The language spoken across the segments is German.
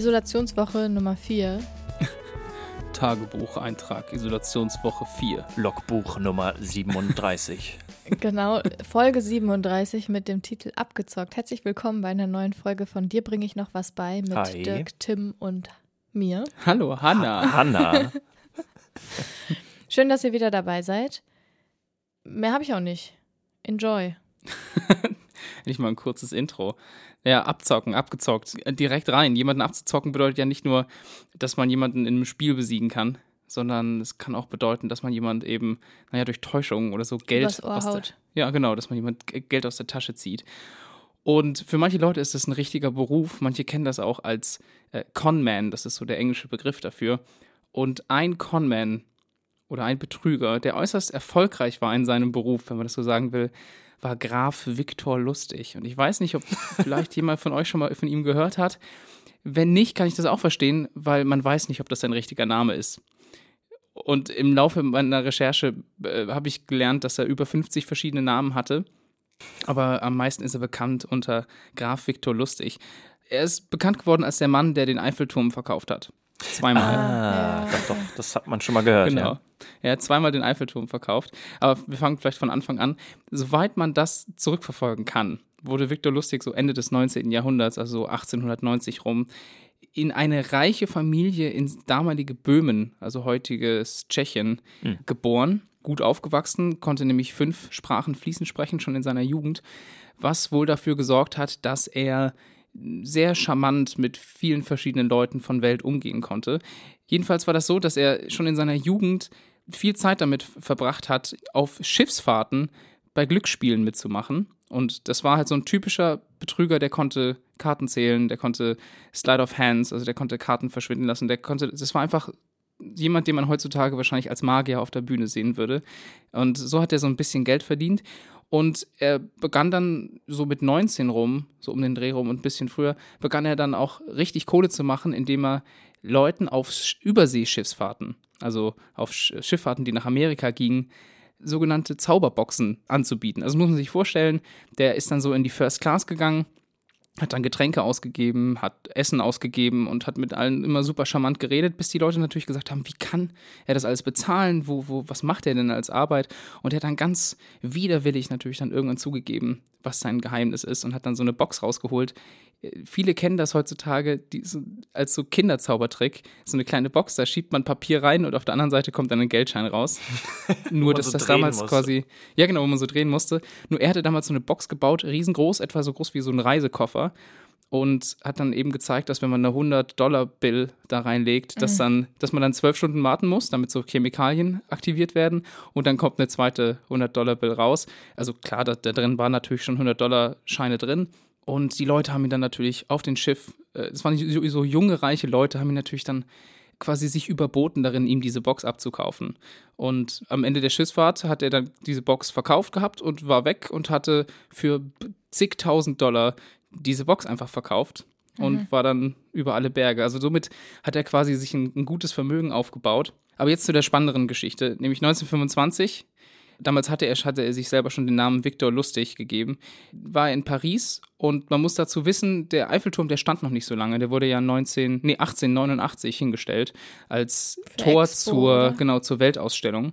Isolationswoche Nummer 4. Tagebucheintrag, Isolationswoche 4. Logbuch Nummer 37. Genau, Folge 37 mit dem Titel Abgezockt. Herzlich willkommen bei einer neuen Folge von Dir bringe ich noch was bei mit Hi. Dirk, Tim und mir. Hallo, Hanna. Hanna. Schön, dass ihr wieder dabei seid. Mehr habe ich auch nicht. Enjoy. Nicht mal ein kurzes Intro. Ja, abzocken, abgezockt. Äh, Direkt rein. Jemanden abzuzocken bedeutet ja nicht nur, dass man jemanden in einem Spiel besiegen kann, sondern es kann auch bedeuten, dass man jemand eben, naja, durch Täuschung oder so Geld Übers Ohr aus der. Ja, genau, dass man jemand Geld aus der Tasche zieht. Und für manche Leute ist das ein richtiger Beruf. Manche kennen das auch als äh, Conman, das ist so der englische Begriff dafür. Und ein Conman oder ein Betrüger, der äußerst erfolgreich war in seinem Beruf, wenn man das so sagen will, war Graf Viktor Lustig. Und ich weiß nicht, ob vielleicht jemand von euch schon mal von ihm gehört hat. Wenn nicht, kann ich das auch verstehen, weil man weiß nicht, ob das sein richtiger Name ist. Und im Laufe meiner Recherche äh, habe ich gelernt, dass er über 50 verschiedene Namen hatte. Aber am meisten ist er bekannt unter Graf Viktor Lustig. Er ist bekannt geworden als der Mann, der den Eiffelturm verkauft hat. Zweimal. Ah, doch, doch, das hat man schon mal gehört. Genau. Ja. Er hat zweimal den Eiffelturm verkauft. Aber wir fangen vielleicht von Anfang an. Soweit man das zurückverfolgen kann, wurde Viktor Lustig so Ende des 19. Jahrhunderts, also so 1890 rum, in eine reiche Familie ins damalige Böhmen, also heutiges Tschechien, geboren. Gut aufgewachsen, konnte nämlich fünf Sprachen fließend sprechen, schon in seiner Jugend, was wohl dafür gesorgt hat, dass er sehr charmant mit vielen verschiedenen Leuten von Welt umgehen konnte. Jedenfalls war das so, dass er schon in seiner Jugend viel Zeit damit verbracht hat, auf Schiffsfahrten bei Glücksspielen mitzumachen. Und das war halt so ein typischer Betrüger, der konnte Karten zählen, der konnte Slide of Hands, also der konnte Karten verschwinden lassen, der konnte, das war einfach jemand, den man heutzutage wahrscheinlich als Magier auf der Bühne sehen würde. Und so hat er so ein bisschen Geld verdient. Und er begann dann so mit 19 rum, so um den Dreh rum und ein bisschen früher, begann er dann auch richtig Kohle zu machen, indem er Leuten auf Sch- Überseeschiffsfahrten, also auf Sch- Schifffahrten, die nach Amerika gingen, sogenannte Zauberboxen anzubieten. Also muss man sich vorstellen, der ist dann so in die First Class gegangen, hat dann Getränke ausgegeben, hat Essen ausgegeben und hat mit allen immer super charmant geredet, bis die Leute natürlich gesagt haben, wie kann er das alles bezahlen? Wo, wo, was macht er denn als Arbeit? Und er hat dann ganz widerwillig natürlich dann irgendwann zugegeben, was sein Geheimnis ist und hat dann so eine Box rausgeholt. Viele kennen das heutzutage die, so, als so Kinderzaubertrick. So eine kleine Box, da schiebt man Papier rein und auf der anderen Seite kommt dann ein Geldschein raus. Nur, dass so das damals musste. quasi, ja genau, wo man so drehen musste. Nur er hatte damals so eine Box gebaut, riesengroß, etwa so groß wie so ein Reisekoffer. Und hat dann eben gezeigt, dass wenn man eine 100-Dollar-Bill da reinlegt, dass, dann, dass man dann zwölf Stunden warten muss, damit so Chemikalien aktiviert werden. Und dann kommt eine zweite 100-Dollar-Bill raus. Also klar, da, da drin waren natürlich schon 100-Dollar-Scheine drin. Und die Leute haben ihn dann natürlich auf den Schiff, äh, es waren so, so junge, reiche Leute, haben ihn natürlich dann quasi sich überboten darin, ihm diese Box abzukaufen. Und am Ende der Schiffsfahrt hat er dann diese Box verkauft gehabt und war weg und hatte für zigtausend Dollar diese Box einfach verkauft und war dann über alle Berge. Also somit hat er quasi sich ein, ein gutes Vermögen aufgebaut. Aber jetzt zu der spannenderen Geschichte, nämlich 1925. Damals hatte er, hatte er sich selber schon den Namen Victor Lustig gegeben, war er in Paris und man muss dazu wissen, der Eiffelturm, der stand noch nicht so lange, der wurde ja 19, nee, 1889 hingestellt als der Tor Expo, zur, oder? genau, zur Weltausstellung.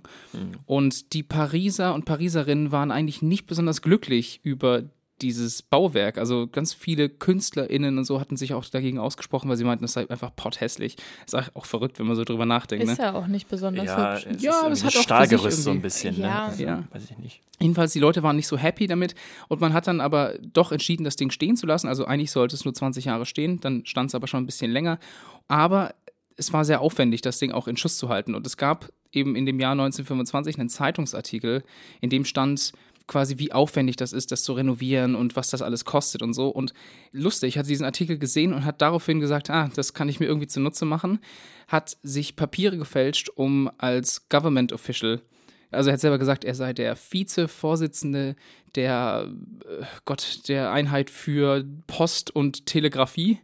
Und die Pariser und Pariserinnen waren eigentlich nicht besonders glücklich über dieses Bauwerk. Also ganz viele KünstlerInnen und so hatten sich auch dagegen ausgesprochen, weil sie meinten, das sei einfach potthässlich. Ist auch verrückt, wenn man so drüber nachdenkt. Ist Ne? ja auch nicht besonders Ja, hübsch. Ja, irgendwie hat auch das Stahlgerüst so ein bisschen. Ja. Ne? Also, Ja. Weiß ich nicht. Jedenfalls, die Leute waren nicht so happy damit und man hat dann aber doch entschieden, das Ding stehen zu lassen. Also eigentlich sollte es nur 20 Jahre stehen, dann stand es aber schon ein bisschen länger. Aber es war sehr aufwendig, das Ding auch in Schuss zu halten. Und es gab eben in dem Jahr 1925 einen Zeitungsartikel, in dem stand quasi, wie aufwendig das ist, das zu renovieren und was das alles kostet und so. Und lustig, hat diesen Artikel gesehen und hat daraufhin gesagt, ah, das kann ich mir irgendwie zunutze machen, hat sich Papiere gefälscht, um als Government Official also er hat selber gesagt, er sei der Vize-Vorsitzende der, äh, Gott, der Einheit für Post und Telegrafie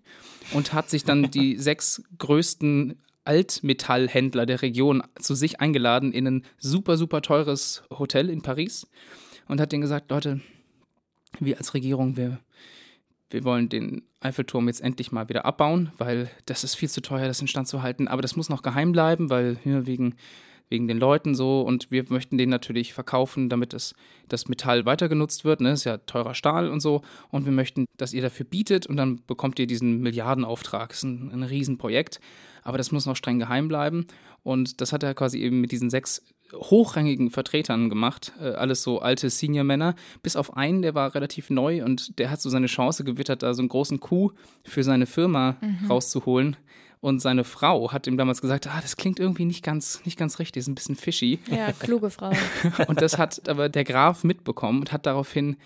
und hat sich dann die sechs größten Altmetallhändler der Region zu sich eingeladen in ein super, super teures Hotel in Paris und hat denen gesagt, Leute, wir als Regierung, wir, wir wollen den Eiffelturm jetzt endlich mal wieder abbauen, weil das ist viel zu teuer, das instand zu halten. Aber das muss noch geheim bleiben, weil ja, wegen, wegen den Leuten so und wir möchten den natürlich verkaufen, damit es, das Metall weiter genutzt wird. Ne? Ist ja teurer Stahl und so. Und wir möchten, dass ihr dafür bietet und dann bekommt ihr diesen Milliardenauftrag. Das ist ein, ein Riesenprojekt. Aber das muss noch streng geheim bleiben. Und das hat er quasi eben mit diesen sechs hochrangigen Vertretern gemacht, äh, alles so alte Senior-Männer, bis auf einen, der war relativ neu und der hat so seine Chance gewittert, da so einen großen Coup für seine Firma rauszuholen. Und seine Frau hat ihm damals gesagt, ah, das klingt irgendwie nicht ganz, nicht ganz richtig, ist ein bisschen fishy. Ja, kluge Frau. Und das hat aber der Graf mitbekommen und hat daraufhin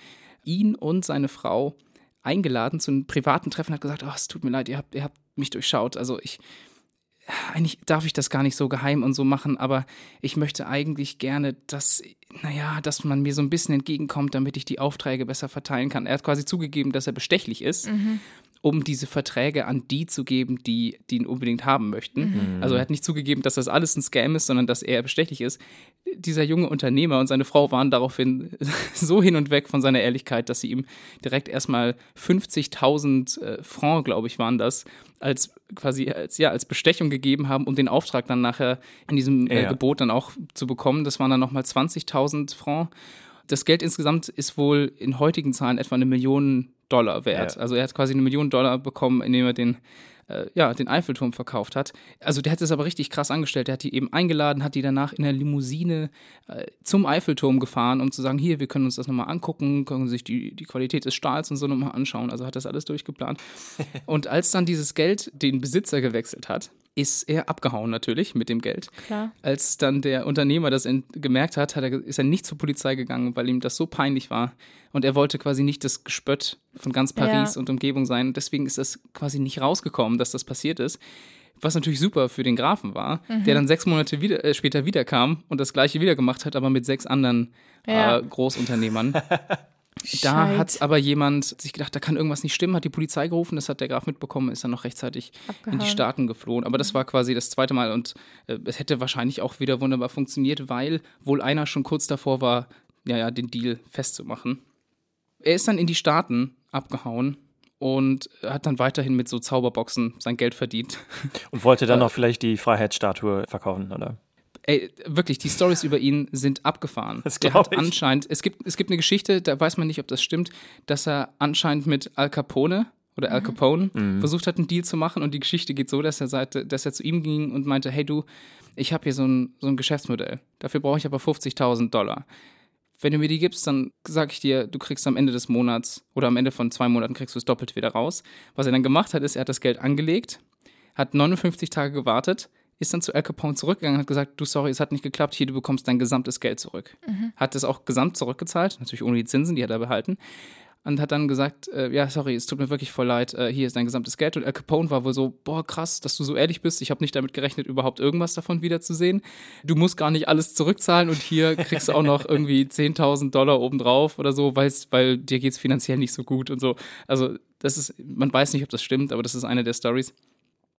ihn und seine Frau eingeladen zu einem privaten Treffen, hat gesagt, oh, es tut mir leid, ihr habt, ihr habt mich durchschaut. Also ich, eigentlich darf ich das gar nicht so geheim und so machen, aber ich möchte eigentlich gerne, dass, naja, dass man mir so ein bisschen entgegenkommt, damit ich die Aufträge besser verteilen kann. Er hat quasi zugegeben, dass er bestechlich ist, um diese Verträge an die zu geben, die, die ihn unbedingt haben möchten. Also er hat nicht zugegeben, dass das alles ein Scam ist, sondern dass er bestechlich ist. Dieser junge Unternehmer und seine Frau waren daraufhin so hin und weg von seiner Ehrlichkeit, dass sie ihm direkt erstmal 50.000 äh, Franc, glaube ich, waren das, als quasi als, ja, als Bestechung gegeben haben, um den Auftrag dann nachher in diesem äh, Ja. Gebot dann auch zu bekommen. Das waren dann nochmal 20.000 Franc. Das Geld insgesamt ist wohl in heutigen Zahlen etwa eine Million Dollar wert. Ja. Also er hat quasi eine Million Dollar bekommen, indem er den, äh, ja, den Eiffelturm verkauft hat. Also der hat es aber richtig krass angestellt. Der hat die eben eingeladen, hat die danach in der Limousine äh, zum Eiffelturm gefahren, um zu sagen, hier, wir können uns das nochmal angucken, können sich die, die Qualität des Stahls und so nochmal anschauen. Also hat das alles durchgeplant. und als dann dieses Geld den Besitzer gewechselt hat, ist er abgehauen natürlich mit dem Geld. Klar. Als dann der Unternehmer das gemerkt hat, hat er, ist er nicht zur Polizei gegangen, weil ihm das so peinlich war. Und er wollte quasi nicht das Gespött von ganz Paris Ja. und Umgebung sein. Deswegen ist das quasi nicht rausgekommen, dass das passiert ist. Was natürlich super für den Grafen war, der dann sechs Monate wieder, äh, später wiederkam und das gleiche wieder gemacht hat, aber mit sechs anderen Ja. äh, Großunternehmern. Da hat aber jemand sich gedacht, da kann irgendwas nicht stimmen, hat die Polizei gerufen, das hat der Graf mitbekommen, ist dann noch rechtzeitig in Abgehauen. die Staaten geflohen. Aber das war quasi das zweite Mal und äh, es hätte wahrscheinlich auch wieder wunderbar funktioniert, weil wohl einer schon kurz davor war, ja, ja, den Deal festzumachen. Er ist dann in die Staaten abgehauen und hat dann weiterhin mit so Zauberboxen sein Geld verdient. Und wollte dann noch vielleicht die Freiheitsstatue verkaufen, oder? Ey, wirklich, die Stories über ihn sind abgefahren. Das Der hat ich. anscheinend, es gibt, es gibt eine Geschichte, da weiß man nicht, ob das stimmt, dass er anscheinend mit Al Capone oder Al Capone versucht hat, einen Deal zu machen. Und die Geschichte geht so, dass er, sagte, dass er zu ihm ging und meinte, hey du, ich habe hier so ein, so ein Geschäftsmodell. Dafür brauche ich aber 50.000 Dollar. Wenn du mir die gibst, dann sage ich dir, du kriegst am Ende des Monats oder am Ende von zwei Monaten kriegst du es doppelt wieder raus. Was er dann gemacht hat, ist, er hat das Geld angelegt, hat 59 Tage gewartet, ist dann zu Al Capone zurückgegangen und hat gesagt, du, sorry, es hat nicht geklappt, hier, du bekommst dein gesamtes Geld zurück. Hat es auch gesamt zurückgezahlt, natürlich ohne die Zinsen, die hat er behalten. Und hat dann gesagt, äh, ja, sorry, es tut mir wirklich voll leid, äh, hier ist dein gesamtes Geld. Und Al Capone war wohl so, boah, krass, dass du so ehrlich bist. Ich habe nicht damit gerechnet, überhaupt irgendwas davon wiederzusehen. Du musst gar nicht alles zurückzahlen und hier kriegst du auch noch irgendwie 10.000 Dollar obendrauf oder so, weil dir geht's finanziell nicht so gut und so. Also das ist, man weiß nicht, ob das stimmt, aber das ist eine der Stories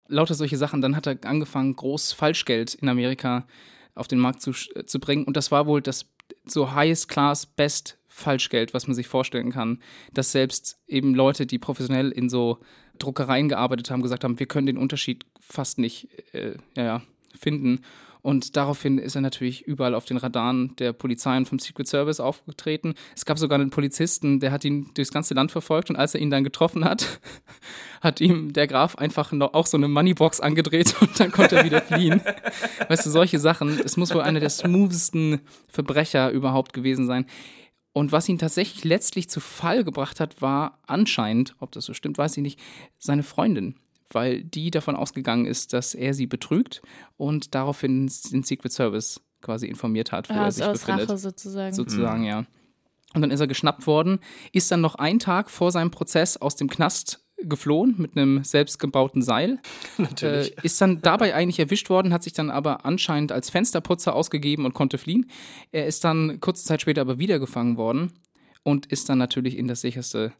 lauter solche Sachen. Dann hat er angefangen, groß Falschgeld in Amerika auf den Markt zu, äh, zu bringen. Und das war wohl das so highest class, best Falschgeld, was man sich vorstellen kann. Dass selbst eben Leute, die professionell in so Druckereien gearbeitet haben, gesagt haben, wir können den Unterschied fast nicht äh, ja, finden. Und daraufhin ist er natürlich überall auf den Radaren der Polizei und vom Secret Service aufgetreten. Es gab sogar einen Polizisten, der hat ihn durchs ganze Land verfolgt und als er ihn dann getroffen hat, hat ihm der Graf einfach noch auch so eine Moneybox angedreht und dann konnte er wieder fliehen. Weißt du, solche Sachen. Es muss wohl einer der smoothesten Verbrecher überhaupt gewesen sein. Und was ihn tatsächlich letztlich zu Fall gebracht hat, war anscheinend, ob das so stimmt, weiß ich nicht, seine Freundin. Weil die davon ausgegangen ist, dass er sie betrügt und daraufhin den Secret Service quasi informiert hat, wo Ah, er aus, sich aus befindet Rache sozusagen. sozusagen, ja. Und dann ist er geschnappt worden, ist dann noch einen Tag vor seinem Prozess aus dem Knast geflohen mit einem selbstgebauten Seil. Natürlich. Äh, ist dann dabei eigentlich erwischt worden, hat sich dann aber anscheinend als Fensterputzer ausgegeben und konnte fliehen. Er ist dann kurze Zeit später aber wieder gefangen worden und ist dann natürlich in das sicherste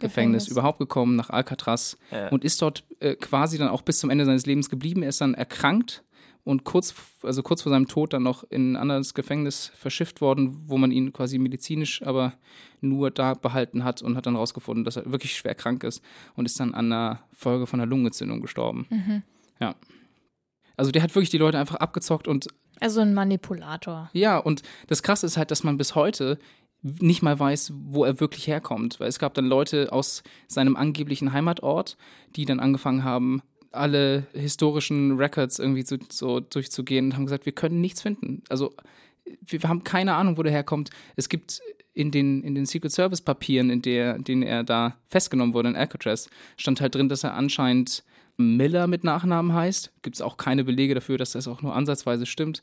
Gefängnis, Gefängnis. überhaupt gekommen, nach Alcatraz Ja. und ist dort äh, quasi dann auch bis zum Ende seines Lebens geblieben. Er ist dann erkrankt und kurz, also kurz vor seinem Tod dann noch in ein anderes Gefängnis verschifft worden, wo man ihn quasi medizinisch aber nur da behalten hat und hat dann rausgefunden, dass er wirklich schwer krank ist und ist dann an einer Folge von einer Lungenentzündung gestorben. Mhm. Ja. Also der hat wirklich die Leute einfach abgezockt und Also ein Manipulator. ja, und das Krasse ist halt, dass man bis heute nicht mal weiß, wo er wirklich herkommt. Weil es gab dann Leute aus seinem angeblichen Heimatort, die dann angefangen haben, alle historischen Records irgendwie so, so durchzugehen und haben gesagt, wir können nichts finden. Also wir haben keine Ahnung, wo der herkommt. Es gibt in den, in den Secret Service Papieren, in der, denen er da festgenommen wurde in Alcatraz, stand halt drin, dass er anscheinend Miller mit Nachnamen heißt. Gibt es auch keine Belege dafür, dass das auch nur ansatzweise stimmt.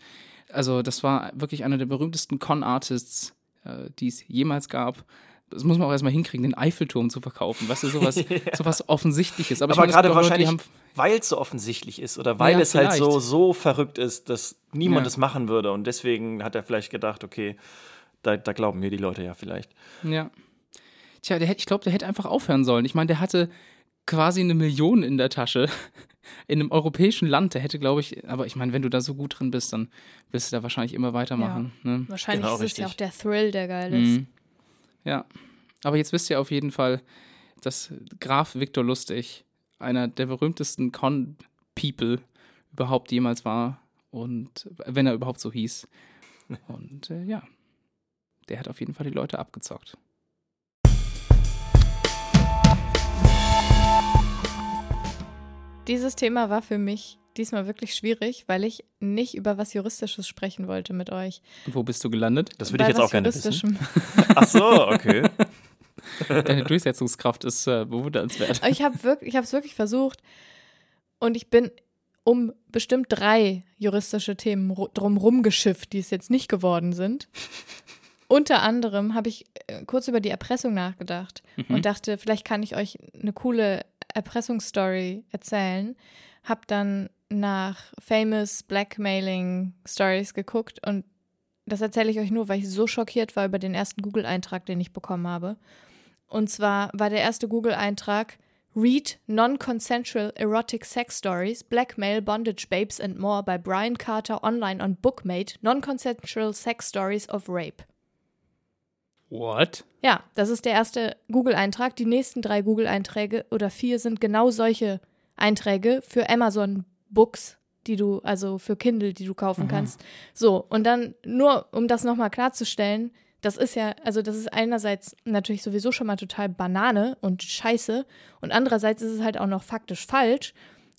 Also das war wirklich einer der berühmtesten Con-Artists, äh, die es jemals gab. Das muss man auch erstmal hinkriegen, den Eiffelturm zu verkaufen. Weißt du, sowas, sowas Offensichtliches. Aber, Aber gerade wahrscheinlich, weil es so offensichtlich ist oder weil Ja, es halt so, vielleicht. so verrückt ist, dass niemand Ja. es machen würde. Und deswegen hat er vielleicht gedacht, okay, da, da glauben mir die Leute ja vielleicht. Ja. Tja, der hätte, ich glaube, der hätte einfach aufhören sollen. Ich meine, der hatte quasi eine Million in der Tasche in einem europäischen Land. Der hätte, glaube ich, aber ich meine, wenn du da so gut drin bist, dann willst du da wahrscheinlich immer weitermachen. Ne? Wahrscheinlich Genau, ist es ja richtig. auch der Thrill, der geil ist. Mhm. Ja. Aber jetzt wisst ihr auf jeden Fall, dass Graf Viktor Lustig einer der berühmtesten Con-People überhaupt jemals war. Und wenn er überhaupt so hieß. Und äh, ja, der hat auf jeden Fall die Leute abgezockt. Dieses Thema war für mich diesmal wirklich schwierig, weil ich nicht über was Juristisches sprechen wollte mit euch. Und wo bist du gelandet? Das würde ich jetzt auch gerne wissen. Juristischem. Ach so, okay. Deine Durchsetzungskraft ist äh, bewundernswert. Ich habe wirklich, ich habe es wirklich versucht und ich bin um bestimmt drei juristische Themen ru- drumrum geschifft, die es jetzt nicht geworden sind. Unter anderem habe ich äh, kurz über die Erpressung nachgedacht Mhm. und dachte, vielleicht kann ich euch eine coole Erpressungsstory erzählen. Hab dann nach famous Blackmailing Stories geguckt und das erzähle ich euch nur, weil ich so schockiert war über den ersten Google-Eintrag, den ich bekommen habe. Und zwar war der erste Google-Eintrag Read Non-Consensual Erotic Sex Stories, Blackmail, Bondage Babes and More by Brian Carter online on Bookmate, Non-Consensual Sex Stories of Rape. What? Ja, das ist der erste Google-Eintrag. Die nächsten drei Google-Einträge oder vier sind genau solche Einträge für Amazon Books, die du, also für Kindle, die du kaufen kannst. So, und dann nur, um das nochmal klarzustellen, das ist ja, also das ist einerseits natürlich sowieso schon mal total Banane und scheiße und andererseits ist es halt auch noch faktisch falsch,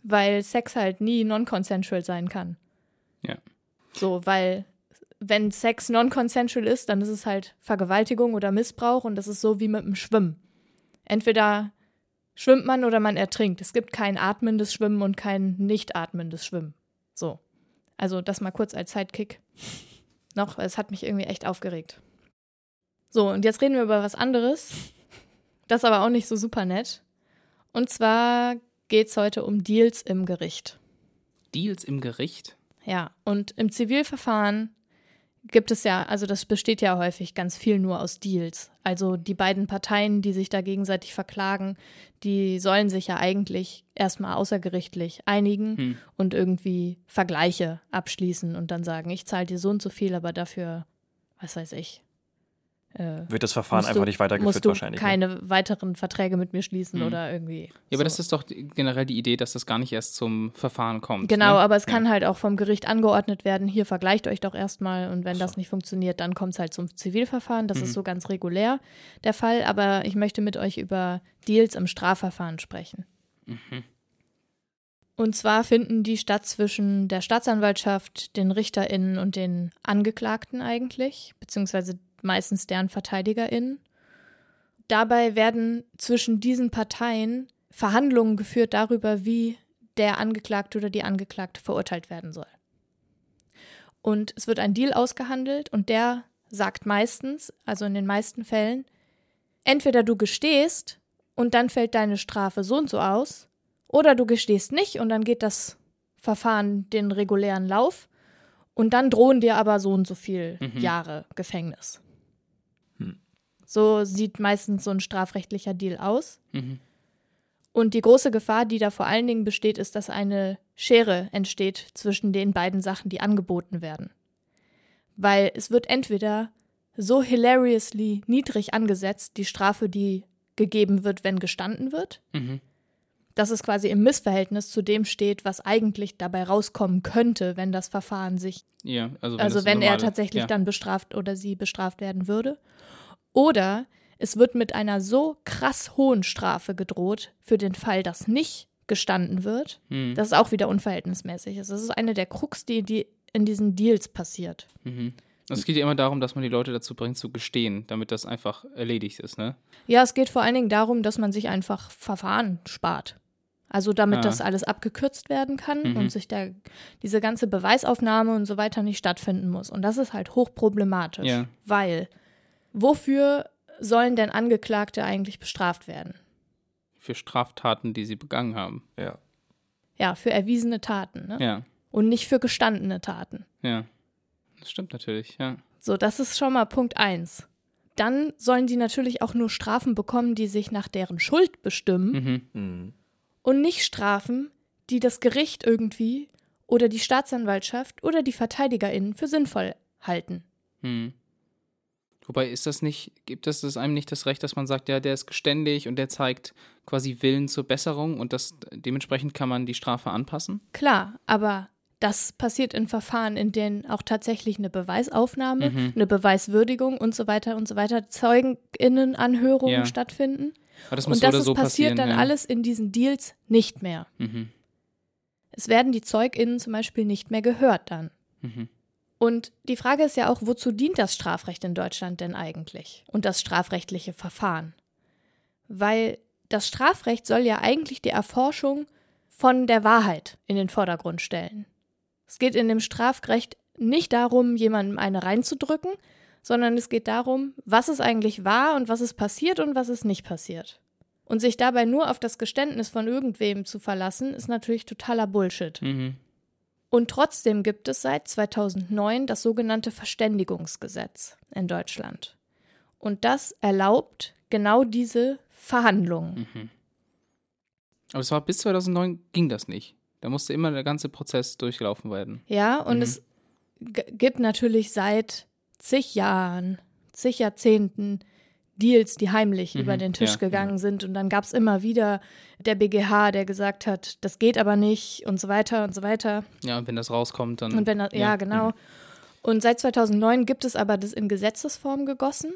weil Sex halt nie non-consensual sein kann. Ja. So, weil wenn Sex non-consensual ist, dann ist es halt Vergewaltigung oder Missbrauch und das ist so wie mit dem Schwimmen. Entweder schwimmt man oder man ertrinkt. Es gibt kein atmendes Schwimmen und kein nicht atmendes Schwimmen. So. Also das mal kurz als Sidekick. Noch, es hat mich irgendwie echt aufgeregt. So, und jetzt reden wir über was anderes. Das aber auch nicht so super nett. Und zwar geht es heute um Deals im Gericht. Deals im Gericht? Ja, und im Zivilverfahren gibt es ja, also das besteht ja häufig ganz viel nur aus Deals. Also die beiden Parteien, die sich da gegenseitig verklagen, die sollen sich ja eigentlich erstmal außergerichtlich einigen Hm. und irgendwie Vergleiche abschließen und dann sagen, ich zahle dir so und so viel, aber dafür, was weiß ich, Wird das Verfahren einfach du- nicht weitergeführt musst du wahrscheinlich. ne? keine weiteren Verträge mit mir schließen Hm. oder irgendwie. Ja, aber so. das ist doch generell die Idee, dass das gar nicht erst zum Verfahren kommt. Genau, ne? aber es Ja. kann halt auch vom Gericht angeordnet werden, hier vergleicht euch doch erstmal und wenn Ach das so. nicht funktioniert, dann kommt es halt zum Zivilverfahren. Das Mhm. ist so ganz regulär der Fall, aber ich möchte mit euch über Deals im Strafverfahren sprechen. Mhm. Und zwar finden die statt zwischen der Staatsanwaltschaft, den RichterInnen und den Angeklagten eigentlich, beziehungsweise meistens deren VerteidigerInnen. Dabei werden zwischen diesen Parteien Verhandlungen geführt darüber, wie der Angeklagte oder die Angeklagte verurteilt werden soll. Und es wird ein Deal ausgehandelt und der sagt meistens, also in den meisten Fällen, entweder du gestehst und dann fällt deine Strafe so und so aus, oder du gestehst nicht und dann geht das Verfahren den regulären Lauf und dann drohen dir aber so und so viel Mhm. Jahre Gefängnis. So sieht meistens so ein strafrechtlicher Deal aus. Mhm. Und die große Gefahr, die da vor allen Dingen besteht, ist, dass eine Schere entsteht zwischen den beiden Sachen, die angeboten werden. Weil es wird entweder so hilariously niedrig angesetzt, die Strafe, die gegeben wird, wenn gestanden wird, Mhm. dass es quasi im Missverhältnis zu dem steht, was eigentlich dabei rauskommen könnte, wenn das Verfahren sich, Ja, also wenn, also wenn er normale- tatsächlich ja. dann bestraft oder sie bestraft werden würde. Oder es wird mit einer so krass hohen Strafe gedroht für den Fall, dass nicht gestanden wird, Mhm. dass es auch wieder unverhältnismäßig ist. Das ist eine der Krux, die, die in diesen Deals passiert. Mhm. Also es geht ja immer darum, dass man die Leute dazu bringt, zu gestehen, damit das einfach erledigt ist, ne? Ja, es geht vor allen Dingen darum, dass man sich einfach Verfahren spart. Also damit Ah. das alles abgekürzt werden kann Mhm. und sich der, diese ganze Beweisaufnahme und so weiter nicht stattfinden muss. Und das ist halt hochproblematisch, Ja. weil wofür sollen denn Angeklagte eigentlich bestraft werden? Für Straftaten, die sie begangen haben. Ja. Ja, für erwiesene Taten ne? Ja, und nicht für gestandene Taten. ja. Das stimmt natürlich, ja. So, das ist schon mal Punkt eins. Dann sollen die natürlich auch nur Strafen bekommen, die sich nach deren Schuld bestimmen. Mhm. Mhm. und nicht Strafen, die das Gericht irgendwie oder die Staatsanwaltschaft oder die VerteidigerInnen für sinnvoll halten. Hm. Wobei ist das nicht, gibt es das einem nicht das Recht, dass man sagt, ja, der ist geständig und der zeigt quasi Willen zur Besserung und das dementsprechend kann man die Strafe anpassen? Klar, aber das passiert in Verfahren, in denen auch tatsächlich eine Beweisaufnahme, Mhm. eine Beweiswürdigung und so weiter und so weiter, ZeugenInnenanhörungen Ja. stattfinden. Aber das muss Und so das ist so passiert dann ja. alles in diesen Deals nicht mehr. Mhm. Es werden die ZeugInnen zum Beispiel nicht mehr gehört dann. Mhm. Und die Frage ist ja auch, wozu dient das Strafrecht in Deutschland denn eigentlich? Und das strafrechtliche Verfahren? Weil das Strafrecht soll ja eigentlich die Erforschung von der Wahrheit in den Vordergrund stellen. Es geht in dem Strafrecht nicht darum, jemandem eine reinzudrücken, sondern es geht darum, was es eigentlich war und was ist passiert und was ist nicht passiert. Und sich dabei nur auf das Geständnis von irgendwem zu verlassen, ist natürlich totaler Bullshit. Mhm. Und trotzdem gibt es seit 2009 das sogenannte Verständigungsgesetz in Deutschland. Und das erlaubt genau diese Verhandlungen. Mhm. Aber es war bis 2009 ging das nicht. Da musste immer der ganze Prozess durchlaufen werden. Ja, und Mhm. es gibt natürlich seit zig Jahren, zig Jahrzehnten Deals, die heimlich Mhm, über den Tisch ja, gegangen sind. Und dann gab es immer wieder der BGH, der gesagt hat, das geht aber nicht und so weiter und so weiter. Ja, und wenn das rauskommt, dann. Und wenn das, ja, genau. Und seit 2009 gibt es aber das in Gesetzesform gegossen.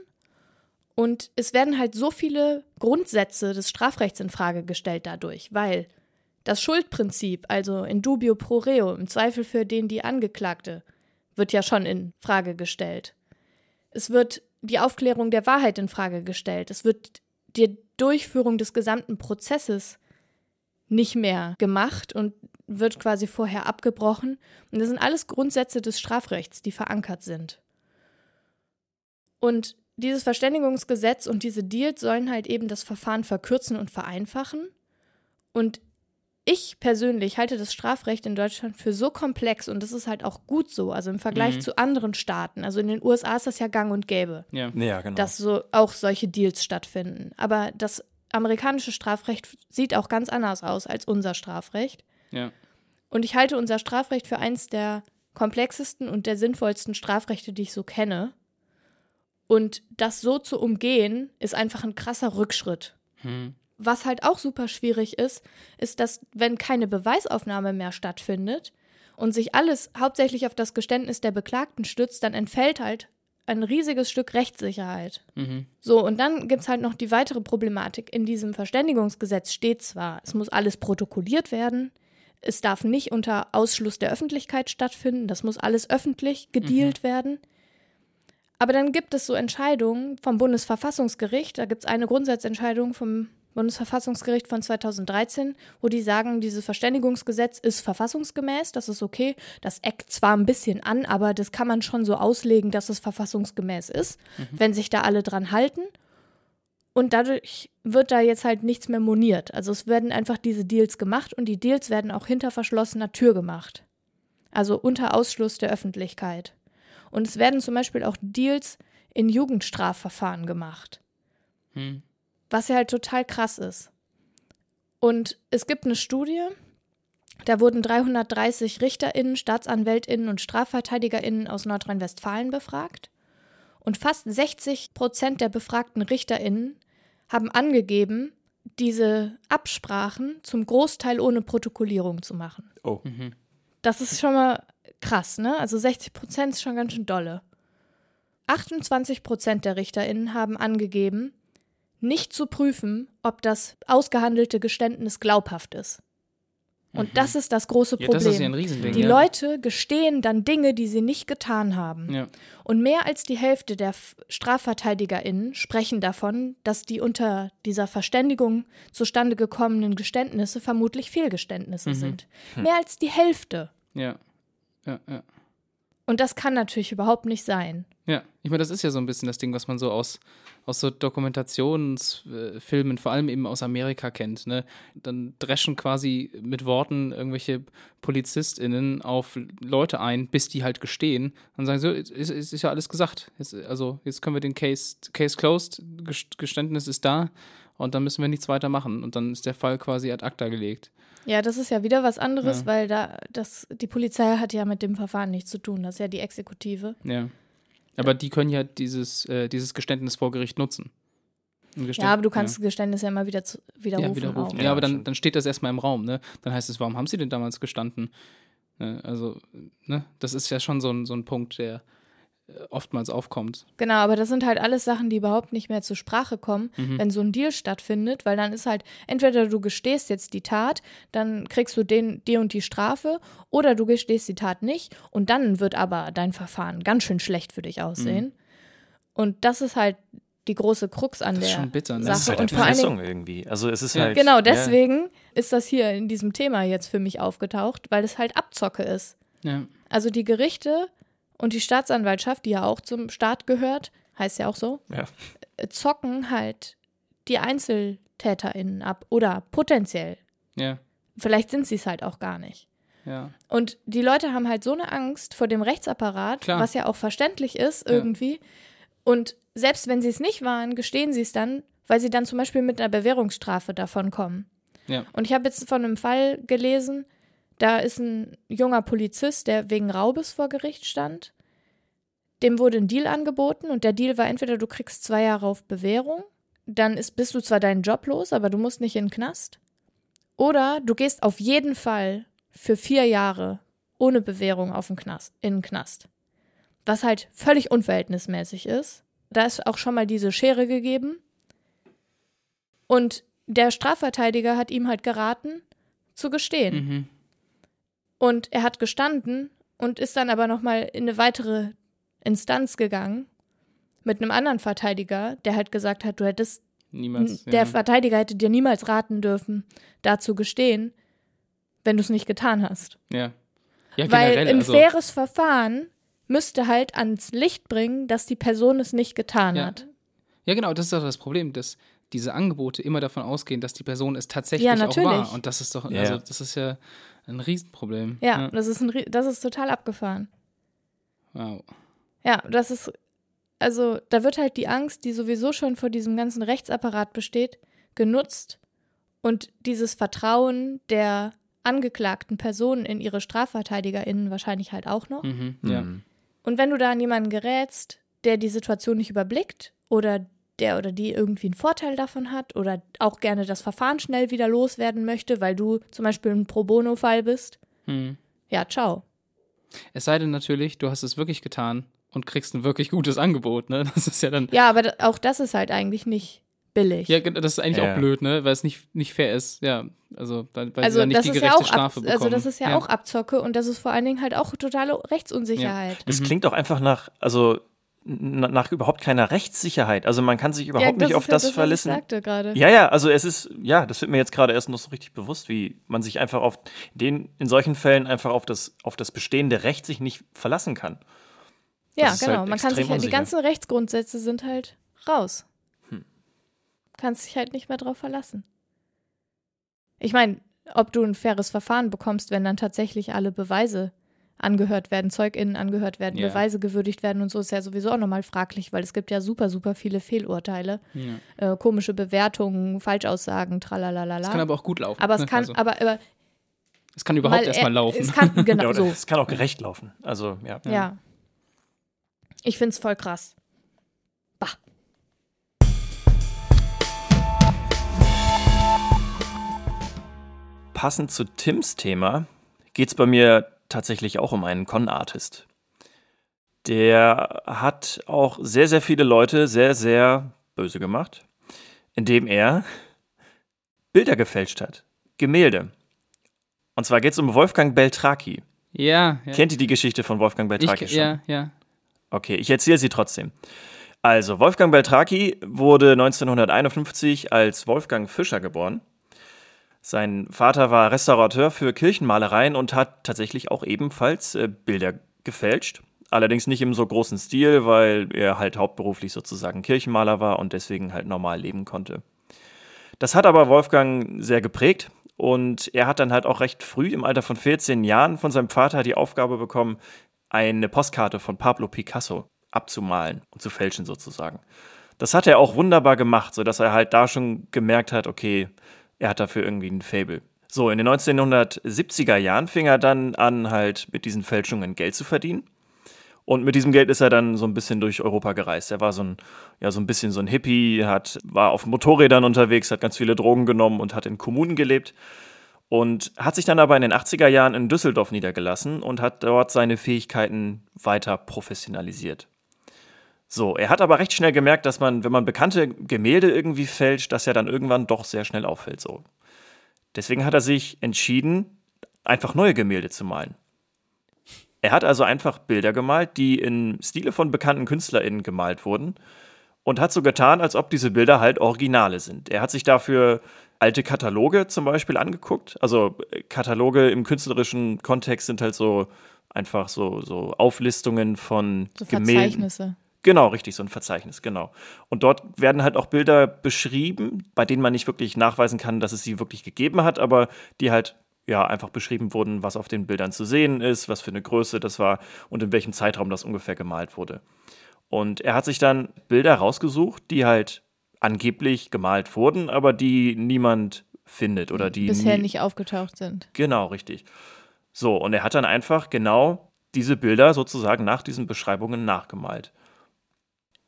Und es werden halt so viele Grundsätze des Strafrechts in Frage gestellt dadurch, weil das Schuldprinzip, also in dubio pro reo, im Zweifel für den die Angeklagte, wird ja schon in Frage gestellt. Es wird die Aufklärung der Wahrheit in Frage gestellt. Es wird die Durchführung des gesamten Prozesses nicht mehr gemacht und wird quasi vorher abgebrochen. Und das sind alles Grundsätze des Strafrechts, die verankert sind. Und dieses Verständigungsgesetz und diese Deals sollen halt eben das Verfahren verkürzen und vereinfachen. Und ich persönlich halte das Strafrecht in Deutschland für so komplex und das ist halt auch gut so, also im Vergleich Mhm. zu anderen Staaten. Also in den USA ist das ja gang und gäbe Ja. Ja, genau. dass so auch solche Deals stattfinden. Aber das amerikanische Strafrecht sieht auch ganz anders aus als unser Strafrecht. Ja. Und ich halte unser Strafrecht für eins der komplexesten und der sinnvollsten Strafrechte, die ich so kenne. Und das so zu umgehen, ist einfach ein krasser Rückschritt. Hm. Was halt auch super schwierig ist, ist, dass wenn keine Beweisaufnahme mehr stattfindet und sich alles hauptsächlich auf das Geständnis der Beklagten stützt, dann entfällt halt ein riesiges Stück Rechtssicherheit. Mhm. So, und dann gibt es halt noch die weitere Problematik. In diesem Verständigungsgesetz steht zwar, es muss alles protokolliert werden, es darf nicht unter Ausschluss der Öffentlichkeit stattfinden, das muss alles öffentlich gedealt werden. Aber dann gibt es so Entscheidungen vom Bundesverfassungsgericht, da gibt es eine Grundsatzentscheidung vom Bundesverfassungsgericht von 2013, wo die sagen, dieses Verständigungsgesetz ist verfassungsgemäß, das ist okay. Das eckt zwar ein bisschen an, aber das kann man schon so auslegen, dass es verfassungsgemäß ist, wenn sich da alle dran halten. Und dadurch wird da jetzt halt nichts mehr moniert. Also es werden einfach diese Deals gemacht und die Deals werden auch hinter verschlossener Tür gemacht. Also unter Ausschluss der Öffentlichkeit. Und es werden zum Beispiel auch Deals in Jugendstrafverfahren gemacht Hm. Was ja halt total krass ist. Und es gibt eine Studie, Da wurden 330 RichterInnen, StaatsanwältInnen und StrafverteidigerInnen aus Nordrhein-Westfalen befragt. Und fast 60 Prozent der befragten RichterInnen haben angegeben, diese Absprachen zum Großteil ohne Protokollierung zu machen. Oh. Das ist schon mal krass, ne? Also 60 Prozent ist schon ganz schön dolle. 28 Prozent der RichterInnen haben angegeben, nicht zu prüfen, ob das ausgehandelte Geständnis glaubhaft ist. Und das ist das große Ja, Problem. das ist ja ein Riesending. die ja. Leute gestehen dann Dinge, die sie nicht getan haben. Ja. Und mehr als die Hälfte der StrafverteidigerInnen sprechen davon, dass die unter dieser Verständigung zustande gekommenen Geständnisse vermutlich Fehlgeständnisse Mhm. sind. Mehr als die Hälfte. Ja. Ja, ja. Und das kann natürlich überhaupt nicht sein. Ja, ich meine, das ist ja so ein bisschen das Ding, was man so aus, aus so Dokumentationsfilmen, vor allem eben aus Amerika kennt. Ne? Dann dreschen quasi mit Worten irgendwelche PolizistInnen auf Leute ein, bis die halt gestehen und sagen, so, es ist, ist, ist ja alles gesagt. Jetzt, also jetzt können wir den Case, Case closed, Gest- Geständnis ist da und dann müssen wir nichts weiter machen. Und dann ist der Fall quasi ad acta gelegt. Ja, das ist ja wieder was anderes, Ja. weil da das die Polizei hat ja mit dem Verfahren nichts zu tun. Das ist ja die Exekutive. Ja. Aber die können ja dieses, äh, dieses Geständnis vor Gericht nutzen. Ja, aber du kannst Geständnisse ja immer wieder zu, widerrufen. ja, widerrufen. Ja, aber dann, dann steht das erstmal im Raum, ne? Dann heißt es, warum haben sie denn damals gestanden? Ne? Also, ne? Das ist ja schon so ein, so ein Punkt, der oftmals aufkommt. Genau, aber das sind halt alles Sachen, die überhaupt nicht mehr zur Sprache kommen, Mhm. wenn so ein Deal stattfindet, weil dann ist halt, entweder du gestehst jetzt die Tat, dann kriegst du den, die und die Strafe, oder du gestehst die Tat nicht und dann wird aber dein Verfahren ganz schön schlecht für dich aussehen. Mhm. Und das ist halt die große Krux an Das ist der schon bitter, ne? Sache. Das ist halt und vor allen Dingen, Erpressung irgendwie. Also es ist Ja. halt. genau ja. deswegen ist das hier in diesem Thema jetzt für mich aufgetaucht, weil es halt Abzocke ist. Ja. Also die Gerichte und die Staatsanwaltschaft, die ja auch zum Staat gehört, heißt ja auch so, Ja. äh, zocken halt die EinzeltäterInnen ab oder potenziell. Ja. Vielleicht sind sie es halt auch gar nicht. Ja. Und die Leute haben halt so eine Angst vor dem Rechtsapparat, Klar. was ja auch verständlich ist Ja. irgendwie. Und selbst wenn sie es nicht waren, gestehen sie es dann, weil sie dann zum Beispiel mit einer Bewährungsstrafe davon kommen. Ja. Und ich habe jetzt von einem Fall gelesen, da ist ein junger Polizist, der wegen Raubes vor Gericht stand. Dem wurde ein Deal angeboten und der Deal war entweder du kriegst zwei Jahre auf Bewährung, dann ist, bist du zwar deinen Job los, aber du musst nicht in den Knast. Oder du gehst auf jeden Fall für vier Jahre ohne Bewährung auf den Knast, in den Knast. Was halt völlig unverhältnismäßig ist. Da ist auch schon mal diese Schere gegeben. Und der Strafverteidiger hat ihm halt geraten, zu gestehen. Mhm. Und er hat gestanden und ist dann aber nochmal in eine weitere Instanz gegangen mit einem anderen Verteidiger, der halt gesagt hat, du hättest, Niemals. der ja. Verteidiger hätte dir niemals raten dürfen, da zu gestehen, wenn du es nicht getan hast. ja. Ja, Weil ein also, faires Verfahren müsste halt ans Licht bringen, dass die Person es nicht getan Ja. hat. Ja, genau, das ist doch das Problem, dass diese Angebote immer davon ausgehen, dass die Person es tatsächlich Ja, auch natürlich. war. Und das ist doch, Ja. also das ist ja ein Riesenproblem. Ja, Das, ist ein, das ist total abgefahren. Wow. Ja, das ist, also da wird halt die Angst, die sowieso schon vor diesem ganzen Rechtsapparat besteht, genutzt und dieses Vertrauen der angeklagten Personen in ihre StrafverteidigerInnen wahrscheinlich halt auch noch. Mhm. Ja. Mhm. Und wenn du da an jemanden gerätst, der die Situation nicht überblickt oder der oder die irgendwie einen Vorteil davon hat oder auch gerne das Verfahren schnell wieder loswerden möchte, weil du zum Beispiel ein Pro Bono-Fall bist, Mhm. ja, ciao. Es sei denn natürlich, du hast es wirklich getan und kriegst ein wirklich gutes Angebot, ne? Das ist ja dann. Ja, aber auch das ist halt eigentlich nicht billig. Ja, das ist eigentlich Ja. auch blöd, ne? Weil es nicht, nicht fair ist. Ja, also weil, weil sie also dann nicht das die ist ja gerechte auch Strafe ab, bekommen. also das ist ja, auch Abzocke und das ist vor allen Dingen halt auch totale Rechtsunsicherheit. Das klingt auch einfach nach, also nach überhaupt keiner Rechtssicherheit. Also man kann sich Ja, überhaupt nicht ist auf ja das, was ich verlassen. sagte gerade. Ja, ja, also es ist, ja, das wird mir jetzt gerade erst noch so richtig bewusst, wie man sich einfach auf den, in solchen Fällen einfach auf das, auf das bestehende Recht sich nicht verlassen kann. Ja, Das ist genau. halt Man kann sich halt, die ganzen Rechtsgrundsätze sind halt raus. Hm. Kannst dich halt nicht mehr drauf verlassen. Ich meine, ob du ein faires Verfahren bekommst, wenn dann tatsächlich alle Beweise angehört werden, ZeugInnen angehört werden, Ja. Beweise gewürdigt werden und so ist ja sowieso auch nochmal fraglich, weil es gibt ja super, super viele Fehlurteile, Ja. äh, komische Bewertungen, Falschaussagen, Es kann tralalala. aber auch gut laufen. Aber es ne? kann, Also, aber, aber Es kann überhaupt Mal, erstmal äh, laufen. Es kann, genau, so. Es kann auch gerecht laufen. Also, ja. Ja. Ich find's voll krass. Bah. Passend zu Tims Thema geht es bei mir tatsächlich auch um einen Con-Artist. Der hat auch sehr, sehr viele Leute sehr, sehr böse gemacht, indem er Bilder gefälscht hat. Gemälde. Und zwar geht es um Wolfgang Beltraki. Ja, ja. Kennt ihr die Geschichte von Wolfgang Beltraki ich, schon? ja, ja. Okay, ich erzähle sie trotzdem. Also, Wolfgang Beltraki wurde 1951 als Wolfgang Fischer geboren. Sein Vater war Restaurateur für Kirchenmalereien und hat tatsächlich auch ebenfalls äh, Bilder gefälscht. Allerdings nicht im so großen Stil, weil er halt hauptberuflich sozusagen Kirchenmaler war und deswegen halt normal leben konnte. Das hat aber Wolfgang sehr geprägt und er hat dann halt auch recht früh im Alter von 14 Jahren von seinem Vater die Aufgabe bekommen, eine Postkarte von Pablo Picasso abzumalen und zu fälschen sozusagen. Das hat er auch wunderbar gemacht, sodass er halt da schon gemerkt hat, okay, er hat dafür irgendwie ein Fable. So, in den 1970er Jahren fing er dann an, halt mit diesen Fälschungen Geld zu verdienen. Und mit diesem Geld ist er dann so ein bisschen durch Europa gereist. Er war so ein, ja, so ein bisschen so ein Hippie, hat, war auf Motorrädern unterwegs, hat ganz viele Drogen genommen und hat in Kommunen gelebt. Und hat sich dann aber in den 80er Jahren in Düsseldorf niedergelassen und hat dort seine Fähigkeiten weiter professionalisiert. So, er hat aber recht schnell gemerkt, dass man, wenn man bekannte Gemälde irgendwie fälscht, dass er dann irgendwann doch sehr schnell auffällt. So. Deswegen hat er sich entschieden, einfach neue Gemälde zu malen. Er hat also einfach Bilder gemalt, die in Stile von bekannten KünstlerInnen gemalt wurden und hat so getan, als ob diese Bilder halt Originale sind. Er hat sich dafür alte Kataloge zum Beispiel angeguckt. Also äh, Kataloge im künstlerischen Kontext sind halt so einfach so, so Auflistungen von So Gemälden. Verzeichnisse. Genau, richtig, so ein Verzeichnis, genau. Und dort werden halt auch Bilder beschrieben, bei denen man nicht wirklich nachweisen kann, dass es sie wirklich gegeben hat, aber die halt ja einfach beschrieben wurden, was auf den Bildern zu sehen ist, was für eine Größe das war und in welchem Zeitraum das ungefähr gemalt wurde. Und er hat sich dann Bilder rausgesucht, die halt angeblich gemalt wurden, aber die niemand findet oder die Bisher nicht aufgetaucht sind. Genau, richtig. So, und er hat dann einfach genau diese Bilder sozusagen nach diesen Beschreibungen nachgemalt.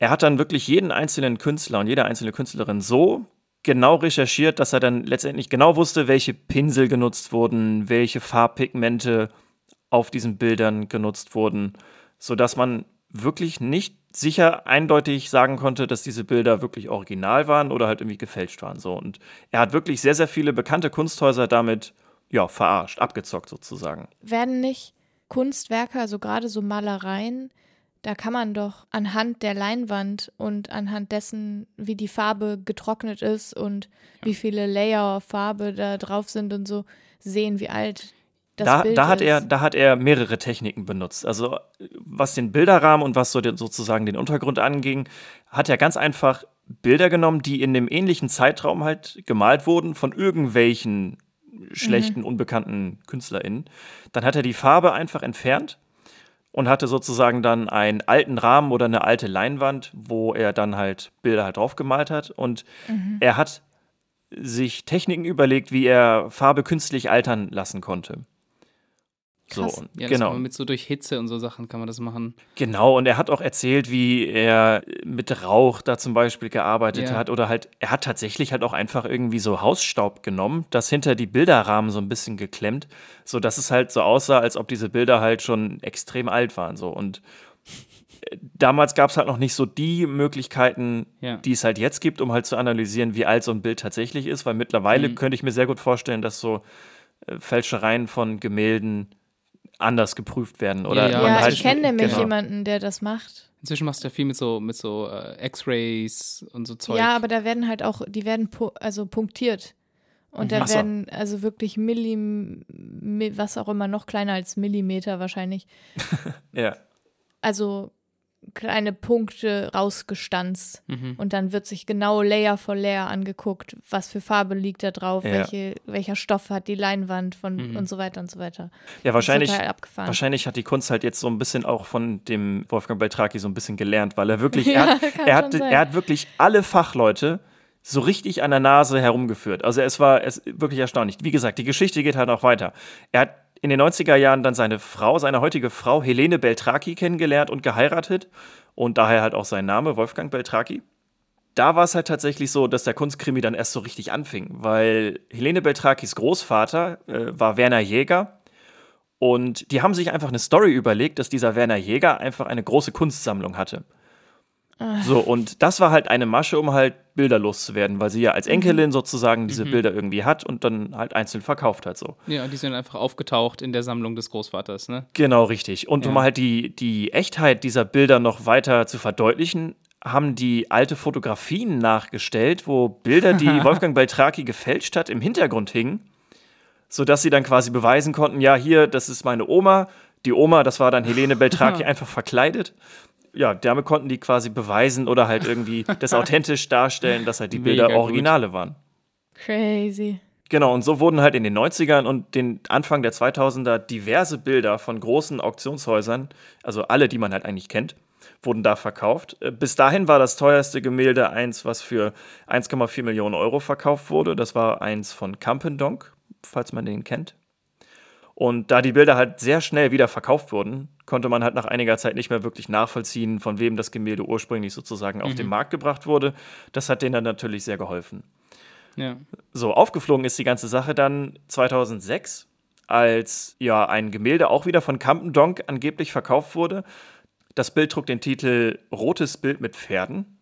Er hat dann wirklich jeden einzelnen Künstler und jede einzelne Künstlerin so genau recherchiert, dass er dann letztendlich genau wusste, welche Pinsel genutzt wurden, welche Farbpigmente auf diesen Bildern genutzt wurden, sodass man wirklich nicht sicher eindeutig sagen konnte, dass diese Bilder wirklich original waren oder halt irgendwie gefälscht waren. So. Und er hat wirklich sehr, sehr viele bekannte Kunsthäuser damit ja, verarscht, abgezockt sozusagen. Werden nicht Kunstwerke, also gerade so Malereien, da kann man doch anhand der Leinwand und anhand dessen, wie die Farbe getrocknet ist und wie viele Layer Farbe da drauf sind und so, sehen, wie alt das da, Bild da, hat ist. er, da hat er mehrere Techniken benutzt. Also was den Bilderrahmen und was so den, sozusagen den Untergrund anging, hat er ganz einfach Bilder genommen, die in dem ähnlichen Zeitraum halt gemalt wurden von irgendwelchen schlechten, unbekannten KünstlerInnen. Dann hat er die Farbe einfach entfernt und hatte sozusagen dann einen alten Rahmen oder eine alte Leinwand, wo er dann halt Bilder halt drauf gemalt hat. Und er hat sich Techniken überlegt, wie er Farbe künstlich altern lassen konnte. So, Krass. und Ja, genau. mit so durch Hitze und so Sachen kann man das machen. Genau, und er hat auch erzählt, wie er mit Rauch da zum Beispiel gearbeitet Ja. hat. Oder halt, er hat tatsächlich halt auch einfach irgendwie so Hausstaub genommen, das hinter die Bilderrahmen so ein bisschen geklemmt, sodass es halt so aussah, als ob diese Bilder halt schon extrem alt waren. So. Und äh, damals gab es halt noch nicht so die Möglichkeiten, Ja. die es halt jetzt gibt, um halt zu analysieren, wie alt so ein Bild tatsächlich ist, weil mittlerweile Mhm. könnte ich mir sehr gut vorstellen, dass so äh, Fälschereien von Gemälden anders geprüft werden. Oder Ja, Ja, halt- ich kenne nämlich genau. jemanden, der das macht. Inzwischen machst du ja viel mit so, mit so äh, X-Rays und so Zeug. Ja, aber da werden halt auch, die werden pu also punktiert. Und da so. werden also wirklich Millim, mi- was auch immer, noch kleiner als Millimeter wahrscheinlich. Ja. Also kleine Punkte rausgestanzt. Mhm. Und dann wird sich genau Layer for Layer angeguckt, was für Farbe liegt da drauf, Ja. welche, welcher Stoff hat die Leinwand von Mhm. und so weiter und so weiter. Ja, wahrscheinlich, wahrscheinlich hat die Kunst halt jetzt so ein bisschen auch von dem Wolfgang Beltraki so ein bisschen gelernt, weil er wirklich, Ja, er, hat, kann er, hat, er hat wirklich alle Fachleute, so richtig an der Nase herumgeführt. Also es war es wirklich erstaunlich. Wie gesagt, die Geschichte geht halt auch weiter. Er hat in den 90er Jahren dann seine Frau, seine heutige Frau Helene Beltraki kennengelernt und geheiratet und daher halt auch sein Name Wolfgang Beltraki. Da war es halt tatsächlich so, dass der Kunstkrimi dann erst so richtig anfing, weil Helene Beltrakis Großvater äh, war Werner Jäger und die haben sich einfach eine Story überlegt, dass dieser Werner Jäger einfach eine große Kunstsammlung hatte. So, und das war halt eine Masche, um halt Bilder loszuwerden, weil sie ja als Enkelin sozusagen diese Bilder irgendwie hat und dann halt einzeln verkauft hat so. Ja, die sind einfach aufgetaucht in der Sammlung des Großvaters, ne? Genau, richtig. Und um Ja. halt die, die Echtheit dieser Bilder noch weiter zu verdeutlichen, haben die alte Fotografien nachgestellt, wo Bilder, die Wolfgang Beltraki gefälscht hat, im Hintergrund hingen, sodass sie dann quasi beweisen konnten, ja, hier, das ist meine Oma. Die Oma, das war dann Helene Beltraki einfach verkleidet. Ja, damit konnten die quasi beweisen oder halt irgendwie das authentisch darstellen, dass halt die Bilder Mega gut. Originale waren. Crazy. Genau, und so wurden halt in den 90ern und den Anfang der 2000er diverse Bilder von großen Auktionshäusern, also alle, die man halt eigentlich kennt, wurden da verkauft. Äh, Bis dahin war das teuerste Gemälde eins, was für 1,4 Millionen Euro verkauft wurde. Das war eins von Campendonk, falls man den kennt. Und da die Bilder halt sehr schnell wieder verkauft wurden, konnte man halt nach einiger Zeit nicht mehr wirklich nachvollziehen, von wem das Gemälde ursprünglich sozusagen auf den Markt gebracht wurde. Das hat denen dann natürlich sehr geholfen. Ja. So, aufgeflogen ist die ganze Sache dann 2006, als ja ein Gemälde auch wieder von Campendonk angeblich verkauft wurde. Das Bild trug den Titel Rotes Bild mit Pferden.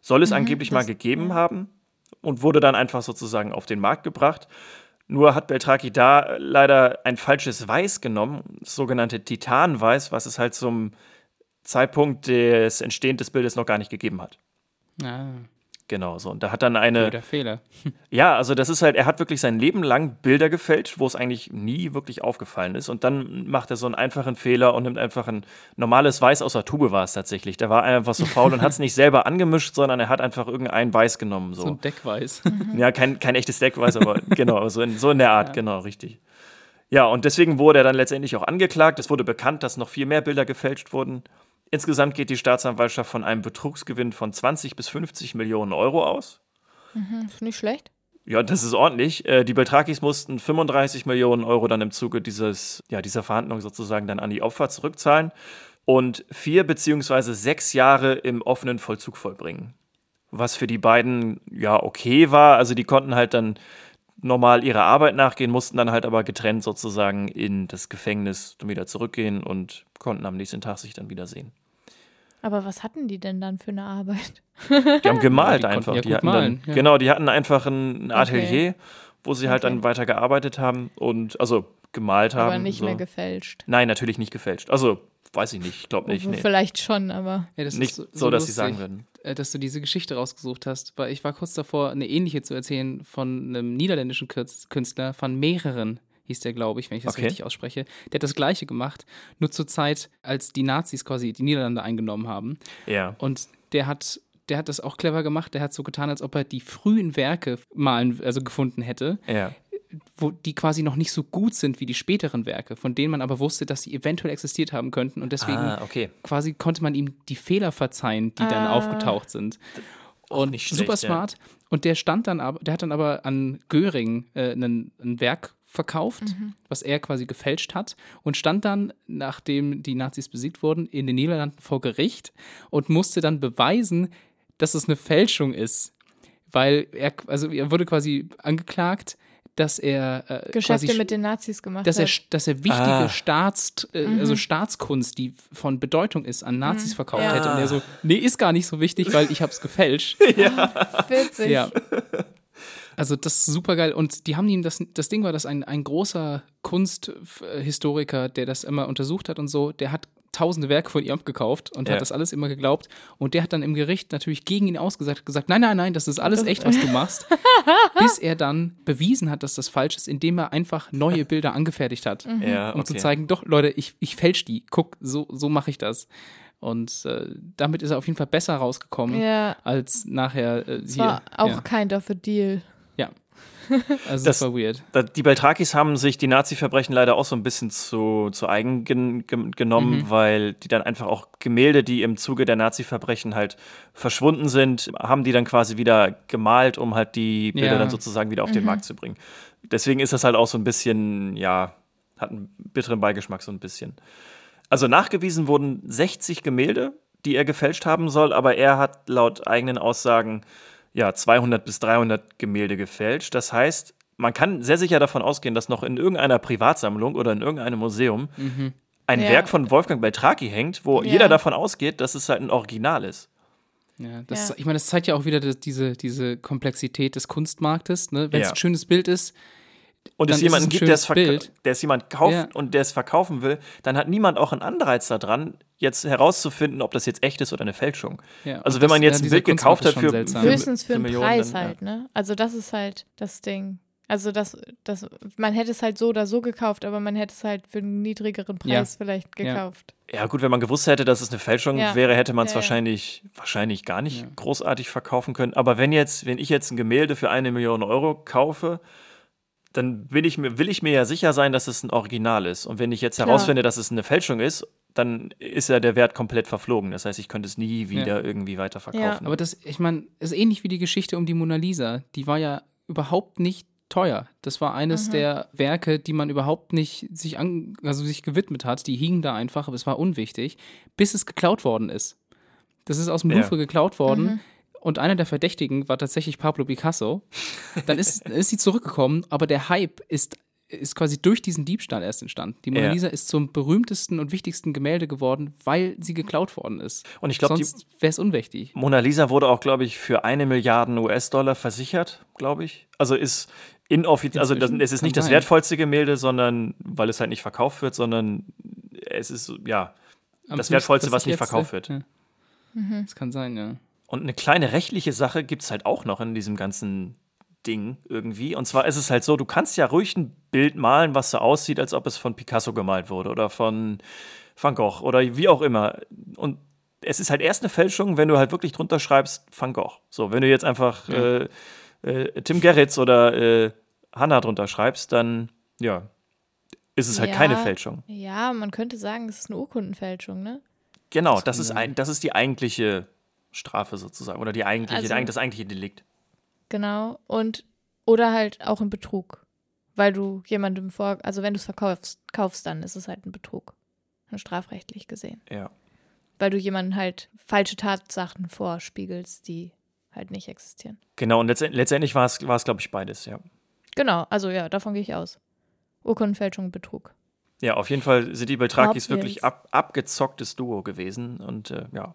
Soll es angeblich mal gegeben haben und wurde dann einfach sozusagen auf den Markt gebracht. Nur hat Beltraki da leider ein falsches Weiß genommen, das sogenannte Titanweiß, was es halt zum Zeitpunkt des Entstehens des Bildes noch gar nicht gegeben hat. Ah, Genau so. Und da hat dann eine. blöder Fehler. Ja, also das ist halt, er hat wirklich sein Leben lang Bilder gefälscht, wo es eigentlich nie wirklich aufgefallen ist. Und dann macht er so einen einfachen Fehler und nimmt einfach ein normales Weiß aus der Tube war es tatsächlich. Der war einfach so faul und hat es nicht selber angemischt, sondern er hat einfach irgendein Weiß genommen. So So. ein Deckweiß. Ja, kein, kein echtes Deckweiß, aber genau, so in, so in der Art, genau, richtig. Ja, und deswegen wurde er dann letztendlich auch angeklagt. Es wurde bekannt, dass noch viel mehr Bilder gefälscht wurden. Insgesamt geht die Staatsanwaltschaft von einem Betrugsgewinn von 20 bis 50 Millionen Euro aus. Hm, ist nicht schlecht. Ja, das ist ordentlich. Äh, Die Beltrakis mussten 35 Millionen Euro dann im Zuge dieses, ja, dieser Verhandlung sozusagen dann an die Opfer zurückzahlen und vier beziehungsweise sechs Jahre im offenen Vollzug vollbringen. Was für die beiden ja okay war. Also die konnten halt dann normal ihrer Arbeit nachgehen, mussten dann halt aber getrennt sozusagen in das Gefängnis wieder zurückgehen und konnten am nächsten Tag sich dann wiedersehen. Aber was hatten die denn dann für eine Arbeit? Die haben gemalt die konnten einfach. ja die hatten malen, dann, ja. Genau, die hatten einfach ein Atelier, Okay. wo sie halt Okay. dann weiter gearbeitet haben und also gemalt haben. Aber nicht so. mehr gefälscht. Nein, natürlich nicht gefälscht. Also, weiß ich nicht, ich glaube nicht. Nee. Vielleicht schon, aber. Ja, das Nicht ist so, dass sie sagen würden. äh, dass du diese Geschichte rausgesucht hast, weil ich war kurz davor, eine ähnliche zu erzählen von einem niederländischen Künstler, von mehreren hieß der, glaube ich, wenn ich das Okay. richtig ausspreche. Der hat das Gleiche gemacht, nur zur Zeit, als die Nazis quasi die Niederlande eingenommen haben. Ja. Und der hat, der hat das auch clever gemacht. Der hat so getan, als ob er die frühen Werke malen, also gefunden hätte, Ja. wo die quasi noch nicht so gut sind wie die späteren Werke, von denen man aber wusste, dass sie eventuell existiert haben könnten. Und deswegen Ah, okay. quasi konnte man ihm die Fehler verzeihen, die dann Ah. aufgetaucht sind. Und nicht schlecht, super ja. smart. Und der stand dann aber, der hat dann aber an Göring äh, ein, ein Werk verkauft, was er quasi gefälscht hat und stand dann, nachdem die Nazis besiegt wurden, in den Niederlanden vor Gericht und musste dann beweisen, dass es eine Fälschung ist. Weil er, also er wurde quasi angeklagt, dass er äh, Geschäfte quasi mit den Nazis gemacht dass er, hat. dass er wichtige Ah. Staats, äh, also Staatskunst, die von Bedeutung ist, an Nazis verkauft Ja. hätte. Und er so, nee, ist gar nicht so wichtig, weil ich hab's gefälscht. Witzig. ja. Also das ist super geil. Und die haben ihm das, das Ding war, dass ein, ein großer Kunsthistoriker, der das immer untersucht hat und so, der hat tausende Werke von ihm abgekauft und Ja. hat das alles immer geglaubt. Und der hat dann im Gericht natürlich gegen ihn ausgesagt, gesagt, nein, nein, nein, das ist alles echt, was du machst. bis er dann bewiesen hat, dass das falsch ist, indem er einfach neue Bilder angefertigt hat Ja, um okay. zu zeigen, doch, Leute, ich, ich fälsch die. Guck, so, so mache ich das. Und äh, damit ist er auf jeden Fall besser rausgekommen, Ja, als nachher äh, hier. war auch ja. kind of a deal. Also Das- das war weird. Da- Die Beltrakis haben sich die Nazi-Verbrechen leider auch so ein bisschen zu, zu eigen gen, gen, genommen, Mhm. weil die dann einfach auch Gemälde, die im Zuge der Nazi-Verbrechen halt verschwunden sind, haben die dann quasi wieder gemalt, um halt die Bilder Ja. dann sozusagen wieder auf den Markt zu bringen. Deswegen ist das halt auch so ein bisschen, ja, hat einen bitteren Beigeschmack so ein bisschen. Also nachgewiesen wurden 60 Gemälde, die er gefälscht haben soll, aber er hat laut eigenen Aussagen ja 200 bis 300 Gemälde gefälscht. Das heißt, man kann sehr sicher davon ausgehen, dass noch in irgendeiner Privatsammlung oder in irgendeinem Museum ein Ja. Werk von Wolfgang Beltraki hängt, wo Ja. jeder davon ausgeht, dass es halt ein Original ist. Ja, das, Ja. Ich meine, das zeigt ja auch wieder das, diese, diese Komplexität des Kunstmarktes. Ne? Wenn es Ja. ein schönes Bild ist, Und Dann es ist jemanden es ein gibt, der es, schönes verka- Bild. der es jemand kauft Ja. und der es verkaufen will, dann hat niemand auch einen Anreiz daran, jetzt herauszufinden, ob das jetzt echt ist oder eine Fälschung. Ja, also wenn man das- jetzt ja, ein Bild gekauft hat für, für, seltsam. für Höchstens für einen Millionen, Preis dann, ja. halt, ne? Also das ist halt das Ding. Also das, das, man hätte es halt so oder so gekauft, aber man hätte es halt für einen niedrigeren Preis Ja. vielleicht gekauft. Ja, gut, wenn man gewusst hätte, dass es eine Fälschung Ja. wäre, hätte man es Ja, ja. wahrscheinlich, wahrscheinlich gar nicht Ja. großartig verkaufen können. Aber wenn jetzt, wenn ich jetzt ein Gemälde für eine Million Euro kaufe, dann will ich mir, will ich mir ja sicher sein, dass es ein Original ist. Und wenn ich jetzt Klar. herausfinde, dass es eine Fälschung ist, dann ist ja der Wert komplett verflogen. Das heißt, ich könnte es nie wieder irgendwie weiterverkaufen. Aber das, ich meine, ist ähnlich wie die Geschichte um die Mona Lisa. Die war ja überhaupt nicht teuer. Das war eines der Werke, die man überhaupt nicht sich, an, also sich gewidmet hat. Die hingen da einfach, aber es war unwichtig, bis es geklaut worden ist. Das ist aus dem Ja. Louvre geklaut worden. Und einer der Verdächtigen war tatsächlich Pablo Picasso. Dann ist, ist sie zurückgekommen, aber der Hype ist, ist quasi durch diesen Diebstahl erst entstanden. Die Mona Ja. Lisa ist zum berühmtesten und wichtigsten Gemälde geworden, weil sie geklaut worden ist. Und ich glaube, Sonst wäre es unwichtig. Mona Lisa wurde auch, glaube ich, für eine Milliarde US-Dollar versichert, glaube ich. Also ist inoffiziell, also das, es ist nicht das wertvollste Gemälde, sondern weil es halt nicht verkauft wird, sondern es ist, ja, Am Das Wertvollste, was ich nicht verkauft äh, wird. Ja. Das kann sein, ja. Und eine kleine rechtliche Sache gibt es halt auch noch in diesem ganzen Ding irgendwie. Und zwar ist es halt so, du kannst ja ruhig ein Bild malen, was so aussieht, als ob es von Picasso gemalt wurde oder von Van Gogh oder wie auch immer. Und es ist halt erst eine Fälschung, wenn du halt wirklich drunter schreibst Van Gogh. So, wenn du jetzt einfach äh, äh, Tim Gerritz oder äh, Hannah drunter schreibst, dann ja, ist es halt Ja. keine Fälschung. Ja, man könnte sagen, es ist eine Urkundenfälschung, ne? Genau, Das das, ist, ein, das ist die eigentliche Strafe sozusagen oder die eigentliche, Also- das eigentliche Delikt. Genau. Und oder halt auch ein Betrug. Weil du jemandem vor, also wenn du es verkaufst, kaufst, dann ist es halt ein Betrug. Strafrechtlich gesehen. Ja. Weil du jemanden halt falsche Tatsachen vorspiegelst, die halt nicht existieren. Genau, und letztend, letztendlich war es, war es glaube ich, beides, ja. Genau, also ja, davon gehe ich aus. Urkundenfälschung und Betrug. Ja, auf jeden Fall sind die Beltrakis wirklich ab, abgezocktes Duo gewesen und äh, ja.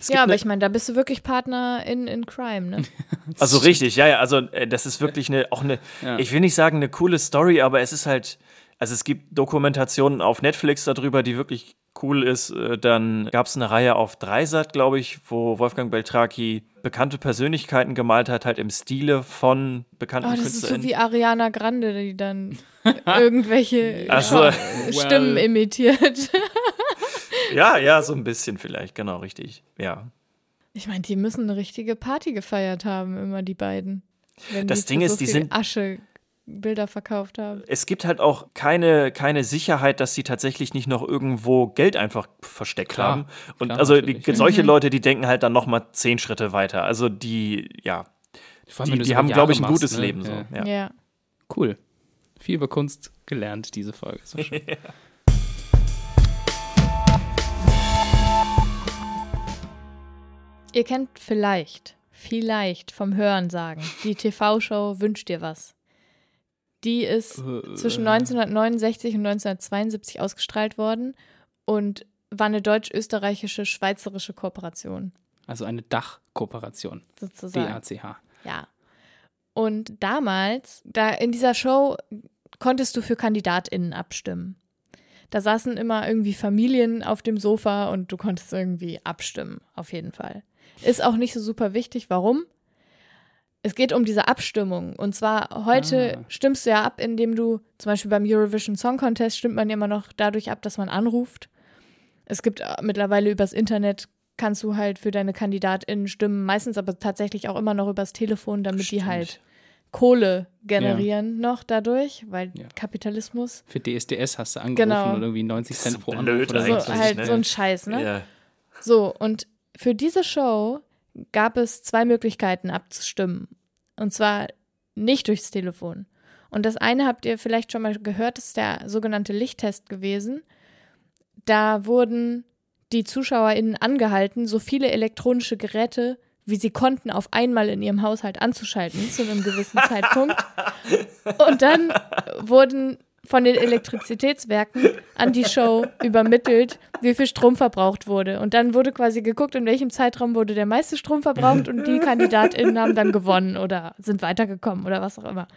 Es Ja, aber ne- ich meine, da bist du wirklich Partner in, in Crime, ne? Also richtig, ja, ja, also äh, das ist wirklich eine, auch eine, Ja. ich will nicht sagen eine coole Story, aber es ist halt, also es gibt Dokumentationen auf Netflix darüber, die wirklich cool ist. Äh, Dann gab es eine Reihe auf Dreisat, glaube ich, wo Wolfgang Beltraki bekannte Persönlichkeiten gemalt hat, halt im Stile von bekannten Oh, das ist so wie Ariana Grande, die dann irgendwelche so. Stimmen Well. imitiert. Ja, ja, so ein bisschen vielleicht, genau, richtig. Ja. Ich meine, die müssen eine richtige Party gefeiert haben, immer die beiden. Wenn Das die Ding ist, so die sind- Asche Bilder verkauft haben. Es gibt halt auch keine, keine Sicherheit, dass sie tatsächlich nicht noch irgendwo Geld einfach versteckt Klar, haben. Und klar, also die, solche Mhm. Leute, die denken halt dann noch mal zehn Schritte weiter. Also die, ja, allem, die, die haben, glaube ich, ein machst, gutes ne? Leben. So. Ja. Ja. Ja. Cool. Viel über Kunst gelernt, diese Folge. So schön. Ihr kennt vielleicht, vielleicht vom Hören sagen, die TV-Show Wünscht dir was. Die ist zwischen 1969 und 1972 ausgestrahlt worden und war eine deutsch-österreichische schweizerische Kooperation Also eine Dachkooperation. sozusagen. DACH. Ja. Und damals, da in dieser Show konntest du für KandidatInnen abstimmen. Da saßen immer irgendwie Familien auf dem Sofa und du konntest irgendwie abstimmen, auf jeden Fall. Ist auch nicht so super wichtig. Warum? Es geht um diese Abstimmung. Und zwar heute Ah. stimmst du ja ab, indem du, zum Beispiel beim Eurovision Song Contest stimmt man ja immer noch dadurch ab, dass man anruft. Es gibt äh, mittlerweile übers Internet, kannst du halt für deine KandidatInnen stimmen, meistens aber tatsächlich auch immer noch übers Telefon, damit die Stimmt. halt Kohle generieren noch dadurch, weil Ja. Kapitalismus. Für DSDS hast du angerufen Genau. und irgendwie 90 Cent So pro Anruf oder So, halt ne? so ein Scheiß, ne? Ja. So, und für diese Show gab es zwei Möglichkeiten abzustimmen. Und zwar nicht durchs Telefon. Und das eine habt ihr vielleicht schon mal gehört, ist der sogenannte Lichttest gewesen. Da wurden die ZuschauerInnen angehalten, so viele elektronische Geräte, wie sie konnten, auf einmal in ihrem Haushalt anzuschalten, zu einem gewissen Zeitpunkt. Und dann wurden von den Elektrizitätswerken an die Show übermittelt, wie viel Strom verbraucht wurde. Und dann wurde quasi geguckt, in welchem Zeitraum wurde der meiste Strom verbraucht und die KandidatInnen haben dann gewonnen oder sind weitergekommen oder was auch immer.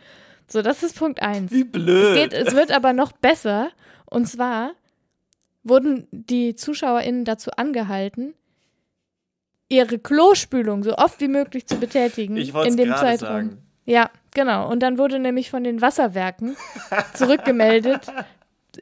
So, das ist Punkt eins. Wie blöd. Es, geht, es wird aber noch besser. Und zwar wurden die ZuschauerInnen dazu angehalten, ihre Klospülung so oft wie möglich zu betätigen in dem Zeitraum. sagen. Ja, genau. Und dann wurde nämlich von den Wasserwerken zurückgemeldet,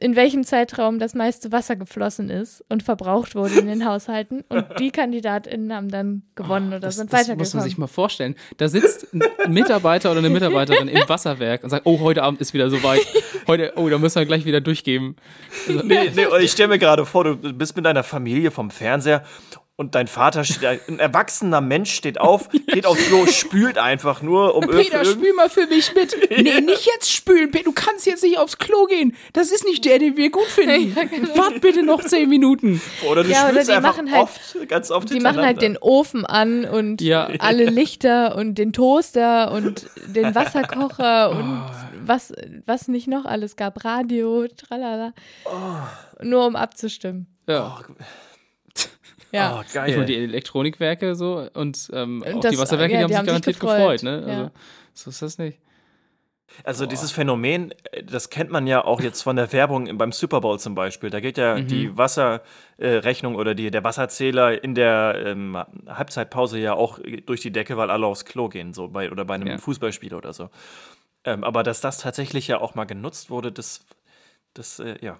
in welchem Zeitraum das meiste Wasser geflossen ist und verbraucht wurde in den Haushalten. Und die KandidatInnen haben dann gewonnen oder Das, sind das muss man weitergekommen. sich mal vorstellen. Da sitzt ein Mitarbeiter oder eine Mitarbeiterin im Wasserwerk und sagt, oh, heute Abend ist wieder soweit. Heute, oh, da müssen wir gleich wieder durchgeben. Also, Nee, nee, ich stelle mir gerade vor, du bist mit deiner Familie vom Fernseher und dein Vater, steht, ein erwachsener Mensch steht auf, geht aufs Klo, spült einfach nur, um Peter, spül mal für mich mit. Nee, nicht jetzt spülen, Peter. Du kannst jetzt nicht aufs Klo gehen. Das ist nicht der, den wir gut finden. Wart bitte noch zehn Minuten. Oder du Ja, oder spülst die einfach machen halt- oft, ganz oft Die machen halt den. Ofen an und Ja. alle Lichter und den Toaster und den Wasserkocher und was, was nicht noch alles gab. Radio, tralala. Nur um abzustimmen. Ja. Ja. Oh, Ich geil. meine, die Elektronikwerke so und ähm, Und auch das- die Wasserwerke, ja, die haben die sich haben sich garantiert gefreut, gefreut. ne? ja. Also, so ist das nicht. Also dieses Phänomen, äh, das kennt man ja auch jetzt von der Werbung beim Super Bowl zum Beispiel. Da geht ja die Wasserrechnung oder die, der Wasserzähler in der ähm, Halbzeitpause ja auch durch die Decke, weil alle aufs Klo gehen, so bei oder bei einem Ja. Fußballspiel oder so. Ähm, aber dass das tatsächlich ja auch mal genutzt wurde, das, das äh, ja.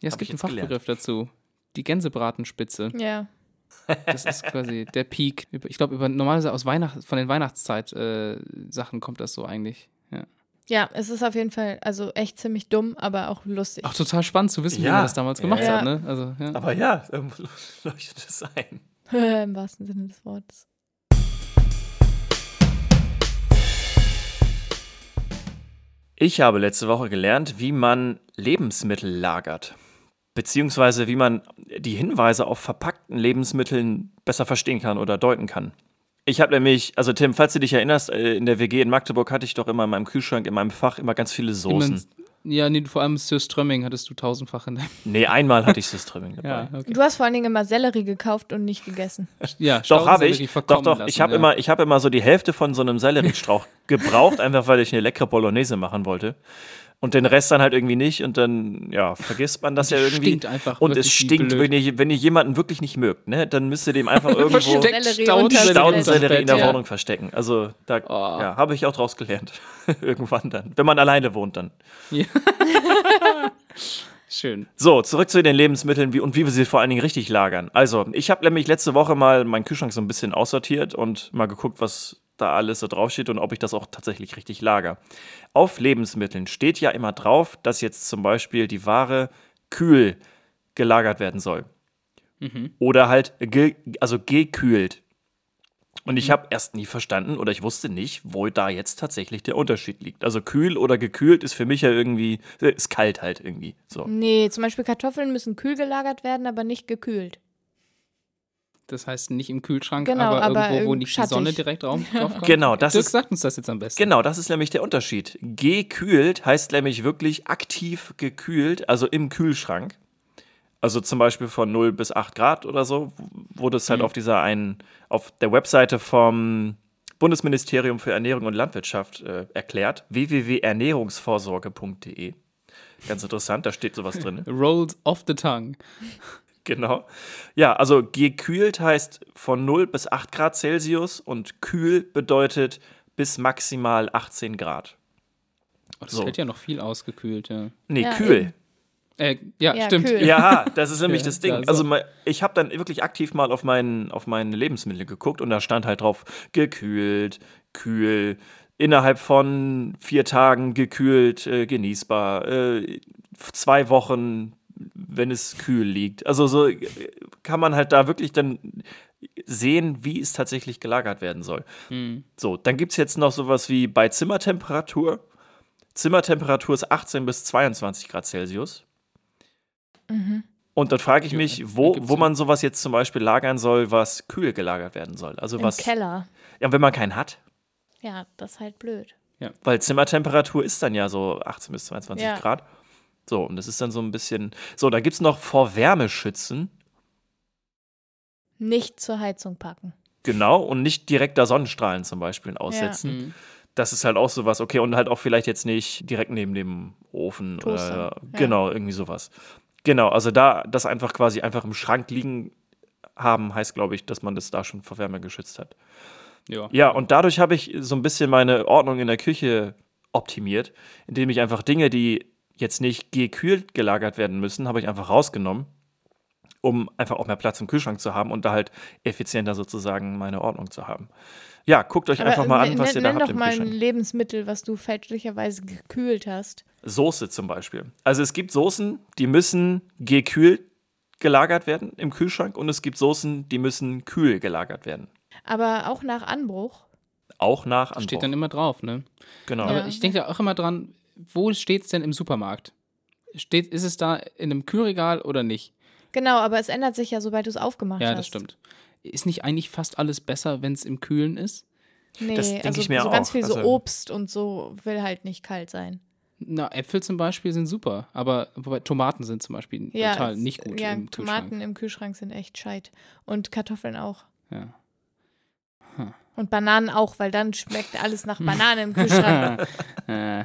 Ja, es gibt ich einen jetzt gelernt. Fachbegriff dazu. Die Gänsebratenspitze. Ja. Das ist quasi der Peak. Ich glaube, über normalerweise aus Weihnacht, von den Weihnachtszeit-Sachen kommt das so eigentlich. Ja. Ja, es ist auf jeden Fall, also echt ziemlich dumm, aber auch lustig. Auch total spannend zu wissen, wie Ja. man das damals gemacht Ja. hat. Ne? Also, ja. Aber ja, irgendwo leuchtet es ein. Im wahrsten Sinne des Wortes. Ich habe letzte Woche gelernt, wie man Lebensmittel lagert. Beziehungsweise wie man die Hinweise auf verpackten Lebensmitteln besser verstehen kann oder deuten kann. Ich habe nämlich, also Tim, falls du dich erinnerst, äh, in der WG in Magdeburg hatte ich doch immer in meinem Kühlschrank, in meinem Fach immer ganz viele Soßen. Ja, nee, vor allem Sirströmming hattest du tausendfach in deinem. Nee, einmal hatte ich Syströmming dabei. Ja, okay. Du hast vor allen Dingen immer Sellerie gekauft und nicht gegessen. ja Doch, habe ich. Doch, doch. lassen, Ich habe ja. immer, ich hab immer so die Hälfte von so einem Selleriestrauch gebraucht, einfach weil ich eine leckere Bolognese machen wollte. Und den Rest dann halt irgendwie nicht. Und dann, ja, vergisst man das ja es irgendwie. stinkt einfach Und es stinkt, wenn ihr, wenn ihr jemanden wirklich nicht mögt, ne, dann müsst ihr dem einfach irgendwo Staudensellerie in der Ja. Wohnung verstecken. Also da Oh. ja, habe ich auch draus gelernt. Irgendwann dann. Wenn man alleine wohnt dann. Schön. So, zurück zu den Lebensmitteln wie, und wie wir sie vor allen Dingen richtig lagern. Also, ich habe nämlich letzte Woche mal meinen Kühlschrank so ein bisschen aussortiert und mal geguckt, was da alles so draufsteht und ob ich das auch tatsächlich richtig lager. Auf Lebensmitteln steht ja immer drauf, dass jetzt zum Beispiel die Ware kühl gelagert werden soll. Oder halt ge, also gekühlt. Und ich habe erst nie verstanden oder ich wusste nicht, wo da jetzt tatsächlich der Unterschied liegt. Also kühl oder gekühlt ist für mich ja irgendwie, ist kalt halt irgendwie. So. Nee, zum Beispiel Kartoffeln müssen kühl gelagert werden, aber nicht gekühlt. Das heißt nicht im Kühlschrank, Genau, aber, aber irgendwo, wo nicht die schattig. Sonne direkt drauf drauf kommt. Genau, das Dirk ist- sagt uns das jetzt am besten. Genau, das ist nämlich der Unterschied. Gekühlt heißt nämlich wirklich aktiv gekühlt, also im Kühlschrank. Also zum Beispiel von 0 bis 8 Grad oder so, wurde es halt auf dieser einen, auf der Webseite vom Bundesministerium für Ernährung und Landwirtschaft äh, erklärt, www.ernährungsvorsorge.de. Ganz interessant, da steht sowas drin. Rolls off the tongue. Genau. Ja, also gekühlt heißt von 0 bis 8 Grad Celsius und kühl bedeutet bis maximal 18 Grad. Oh, das So. hält ja noch viel ausgekühlt, ja. Nee, Ja, kühl. Äh, ja, Ja, stimmt. kühl. Ja, das ist nämlich das Ding. ja, so. Also ich habe dann wirklich aktiv mal auf, meinen, auf meine Lebensmittel geguckt und da stand halt drauf gekühlt, kühl, innerhalb von vier Tagen gekühlt, äh, genießbar, äh, zwei Wochen, wenn es kühl liegt. Also so äh, kann man halt da wirklich dann sehen, wie es tatsächlich gelagert werden soll. Hm. So, dann gibt es jetzt noch sowas wie bei Zimmertemperatur. Zimmertemperatur ist 18 bis 22 Grad Celsius. Und dann frage ich Ja, mich, wo, wo ja- man sowas jetzt zum Beispiel lagern soll, was kühl gelagert werden soll. Also Im was. Keller. Ja, wenn man keinen hat. Ja, das ist halt blöd. Weil Zimmertemperatur ist dann ja so 18 bis 22 Ja. Grad. So, und das ist dann so ein bisschen. So, da gibt es noch vor Wärme schützen. Nicht zur Heizung packen. Genau, und nicht direkter Sonnenstrahlen zum Beispiel aussetzen. Hm. Das ist halt auch sowas, okay, und halt auch vielleicht jetzt nicht direkt neben dem Ofen Toaster, oder ja. genau, irgendwie sowas. Genau, also da das einfach quasi einfach im Schrank liegen haben, heißt, glaube ich, dass man das da schon vor Wärme geschützt hat. Ja. Ja, und dadurch habe ich so ein bisschen meine Ordnung in der Küche optimiert, indem ich einfach Dinge, die jetzt nicht gekühlt gelagert werden müssen, habe ich einfach rausgenommen, um einfach auch mehr Platz im Kühlschrank zu haben und da halt effizienter sozusagen meine Ordnung zu haben. Ja, guckt euch einfach mal an, was ihr da nenn habt doch im mal ein Kühlschrank. Lebensmittel, was du fälschlicherweise gekühlt hast. Soße zum Beispiel. Also es gibt Soßen, die müssen gekühlt gelagert werden im Kühlschrank und es gibt Soßen, die müssen kühl gelagert werden. Aber auch nach Anbruch. Auch nach Anbruch. Steht dann immer drauf, ne? genau. Aber Ja. ich denke da auch immer dran, wo steht es denn im Supermarkt? Steht, ist es da in einem Kühlregal oder nicht? Genau, aber es ändert sich ja, sobald du es aufgemacht hast. Ja, das stimmt. Ist nicht eigentlich fast alles besser, wenn es im Kühlen ist? Nee, Das denk also ich mir so ganz auch. viel so Also- Obst und so will halt nicht kalt sein. Na, Äpfel zum Beispiel sind super, aber wobei Tomaten sind zum Beispiel Ja, total es- nicht gut Ja, im Tomaten Kühlschrank. im Kühlschrank sind echt scheit. Und Kartoffeln auch. Ja. Und Bananen auch, weil dann schmeckt alles nach Banane im Kühlschrank. äh,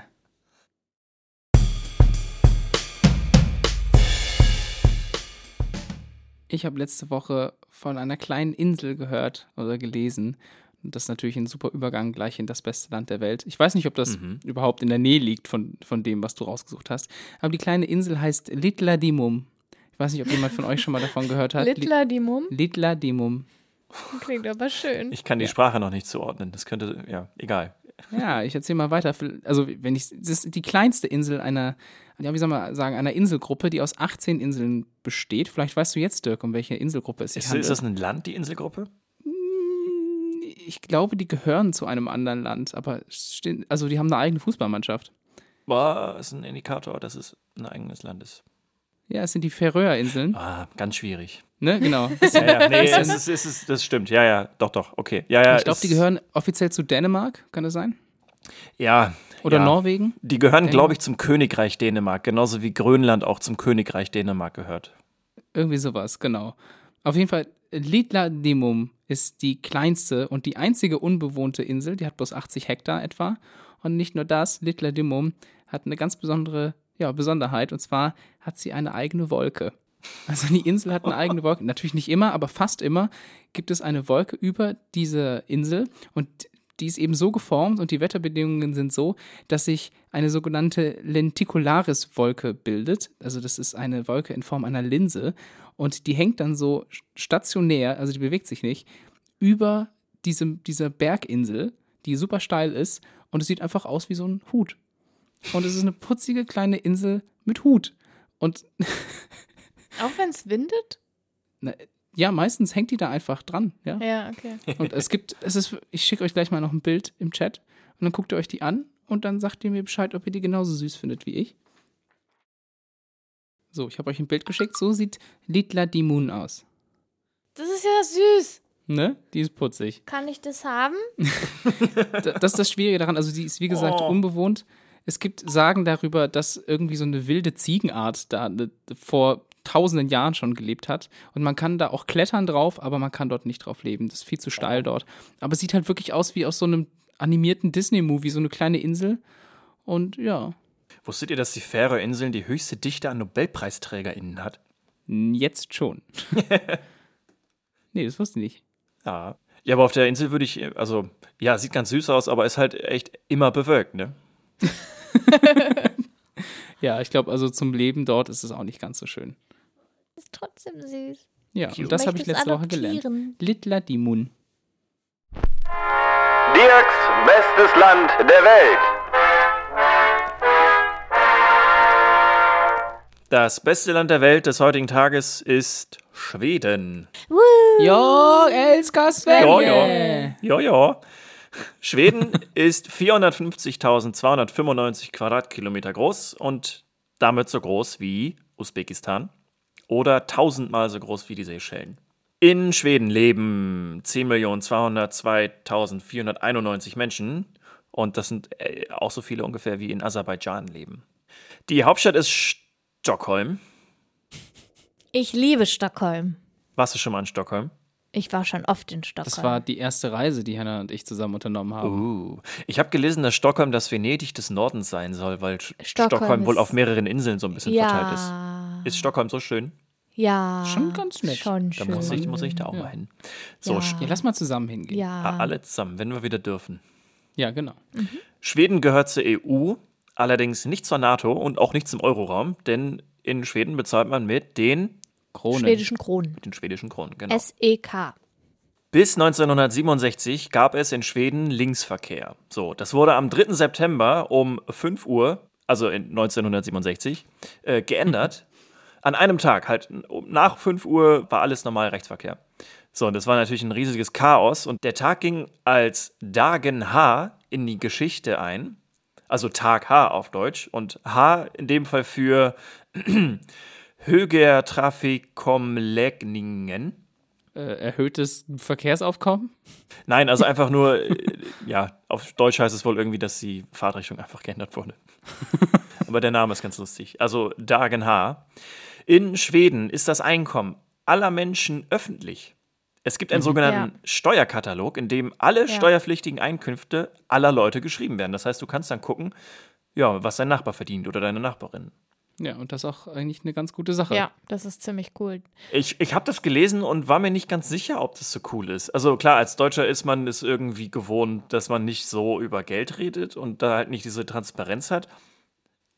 ich habe letzte Woche von einer kleinen Insel gehört oder gelesen. Das ist natürlich ein super Übergang gleich in das beste Land der Welt. Ich weiß nicht, ob das Mhm. überhaupt in der Nähe liegt von, von dem, was du rausgesucht hast. Aber die kleine Insel heißt Litla Dimum. Ich weiß nicht, ob jemand von euch schon mal davon gehört hat. Littler die Mumm. Litla Dimum. Klingt aber schön. Ich kann die Ja. Sprache noch nicht zuordnen. Das könnte, ja, egal. Ja, ich erzähle mal weiter. Also, wenn ich, das ist die kleinste Insel einer, ja, wie soll man sagen, einer Inselgruppe, die aus 18 Inseln besteht. Vielleicht weißt du jetzt, Dirk, um welche Inselgruppe es sich Ist, handelt. ist das ein Land, die Inselgruppe? ich glaube, die gehören zu einem anderen Land, aber stehen, also die haben eine eigene Fußballmannschaft. Boah, ist ein Indikator, dass es ein eigenes Land ist. Ja, es sind die Färöerinseln, Ah, ganz schwierig. ne? Genau. Ja, ja, nee, es ist, es ist, das stimmt. Ja, ja, doch, doch, okay. Ja, ja, ich glaube, die gehören offiziell zu Dänemark, kann das sein? Ja. Oder ja. Norwegen? Die gehören, glaube ich, zum Königreich Dänemark, genauso wie Grönland auch zum Königreich Dänemark gehört. Irgendwie sowas, genau. Auf jeden Fall, Litla Dimum ist die kleinste und die einzige unbewohnte Insel. Die hat bloß 80 Hektar etwa. Und nicht nur das, Litla Dimum hat eine ganz besondere ja, Besonderheit. Und zwar hat sie eine eigene Wolke. Also die Insel hat eine eigene Wolke. Natürlich nicht immer, aber fast immer gibt es eine Wolke über diese Insel. Und die ist eben so geformt und die Wetterbedingungen sind so, dass sich eine sogenannte Lenticularis-Wolke bildet. Also das ist eine Wolke in Form einer Linse und die hängt dann so stationär, also die bewegt sich nicht, über diesem, dieser Berginsel, die super steil ist und es sieht einfach aus wie so ein Hut. Und es ist eine putzige kleine Insel mit Hut. Und Auch wenn es windet? na, ja, meistens hängt die da einfach dran, ja. Ja, okay. Und es gibt, es ist, ich schicke euch gleich mal noch ein Bild im Chat und dann guckt ihr euch die an und dann sagt ihr mir Bescheid, ob ihr die genauso süß findet wie ich. So, ich habe euch ein Bild geschickt. So sieht Litla Dimun aus. Das ist ja süß. Ne? Die ist putzig. Kann ich das haben? Das ist das Schwierige daran. Also, die ist, wie gesagt, Oh. unbewohnt. Es gibt Sagen darüber, dass irgendwie so eine wilde Ziegenart da ne, vor tausenden Jahren schon gelebt hat. Und man kann da auch klettern drauf, aber man kann dort nicht drauf leben. Das ist viel zu steil dort. Aber es sieht halt wirklich aus wie aus so einem animierten Disney-Movie, so eine kleine Insel. Und ja, Wusstet ihr, dass die Färöerinseln die höchste Dichte an NobelpreisträgerInnen hat? jetzt schon. nee, das wusste ich nicht. Ja. Ja, aber auf der Insel würde ich, also, ja, sieht ganz süß aus, aber ist halt echt immer bewölkt, ne? Ja, ich glaube, also zum Leben dort ist es auch nicht ganz so schön. Ist trotzdem süß. Ja, Cute. und das habe ich letzte Woche gelernt. adoptieren. Litla Dimun. Dirks bestes Land der Welt. Das beste Land der Welt des heutigen Tages ist Schweden. Jo, älskar Ja, Sverige! ja. Ja, ja. Schweden ist 450.295 Quadratkilometer groß und damit so groß wie Usbekistan oder tausendmal so groß wie die Seychellen. In Schweden leben 10.202.491 Menschen und das sind äh, auch so viele ungefähr wie in Aserbaidschan leben. Die Hauptstadt ist Stockholm. Ich liebe Stockholm. Warst du schon mal in Stockholm? Ich war schon oft in Stockholm. Das war die erste Reise, die Hannah und ich zusammen unternommen haben. Uh, ich habe gelesen, dass Stockholm das Venedig des Nordens sein soll, weil Stockholm Stockholm, wohl auf mehreren Inseln so ein bisschen verteilt ist. ja. Ist Stockholm so schön? Ja. Schon ganz nett. Schon Da schön. muss ich, muss ich da auch mal hin. So, Ja. Ja, lass mal zusammen hingehen. ja. ah, alle zusammen, wenn wir wieder dürfen. Ja, genau. Schweden gehört zur EU, allerdings nicht zur NATO und auch nicht zum Euroraum, denn in Schweden bezahlt man mit den, Krone. Schwedischen Kronen. den schwedischen Kronen. Genau. SEK. Bis 1967 gab es in Schweden Linksverkehr. So, das wurde am 3. September um 5 Uhr, also in 1967, äh, geändert. An einem Tag, halt nach 5 Uhr war alles normal Rechtsverkehr. So, und das war natürlich ein riesiges Chaos. Und der Tag ging als Dagen H in die Geschichte ein. Also Tag H auf Deutsch. Und H in dem Fall für Höger Trafikomläggningen. Äh, erhöhtes Verkehrsaufkommen? Nein, also einfach nur, äh, ja, auf Deutsch heißt es wohl irgendwie, dass die Fahrtrichtung einfach geändert wurde. Aber der Name ist ganz lustig. Also Dagen H. In Schweden ist das Einkommen aller Menschen öffentlich. Es gibt einen sogenannten Ja. Steuerkatalog, in dem alle Ja. steuerpflichtigen Einkünfte aller Leute geschrieben werden. Das heißt, du kannst dann gucken, ja, was dein Nachbar verdient oder deine Nachbarin. Ja, und das ist auch eigentlich eine ganz gute Sache. Ja, das ist ziemlich cool. Ich, ich habe das gelesen und war mir nicht ganz sicher, ob das so cool ist. Also klar, als Deutscher ist man es irgendwie gewohnt, dass man nicht so über Geld redet und da halt nicht diese Transparenz hat.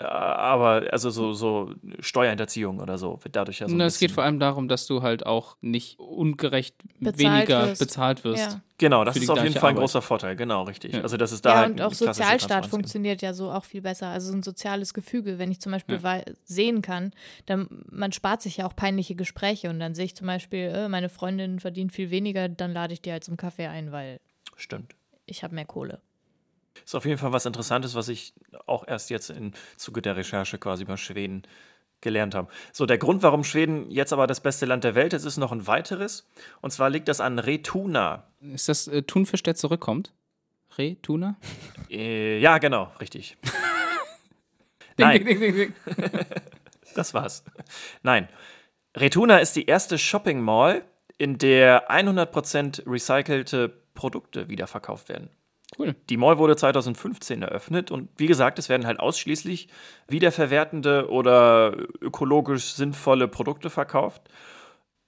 Äh, Aber also so, so Steuerhinterziehung oder so wird dadurch ja so. Na, es geht vor allem darum, dass du halt auch nicht ungerecht Bezahlt weniger wirst. bezahlt wirst. Ja. Genau, das ist auf jeden Fall ein Arbeit. großer Vorteil, genau, richtig. Ja. Also das ist da Ja, halt und auch Sozialstaat funktioniert ja so auch viel besser. Also ein soziales Gefüge, wenn ich zum Beispiel Ja. sehen kann, dann man spart sich ja auch peinliche Gespräche und dann sehe ich zum Beispiel, äh, meine Freundin verdient viel weniger, dann lade ich die halt zum Kaffee ein, weil Stimmt. ich habe mehr Kohle. Ist auf jeden Fall was Interessantes, was ich auch erst jetzt im Zuge der Recherche quasi über Schweden gelernt habe. So, der Grund, warum Schweden jetzt aber das beste Land der Welt ist, ist noch ein weiteres. Und zwar liegt das an Retuna. Ist das äh, Thunfisch, der zurückkommt? Reh, Tuna? Äh, ja, genau, richtig. Ding, Nein. ding, ding, ding, ding. Das war's. Nein. Retuna ist die erste Shopping Mall, in der 100% recycelte Produkte wiederverkauft werden. Cool. Die Mall wurde 2015 eröffnet und wie gesagt, es werden halt ausschließlich wiederverwertende oder ökologisch sinnvolle Produkte verkauft.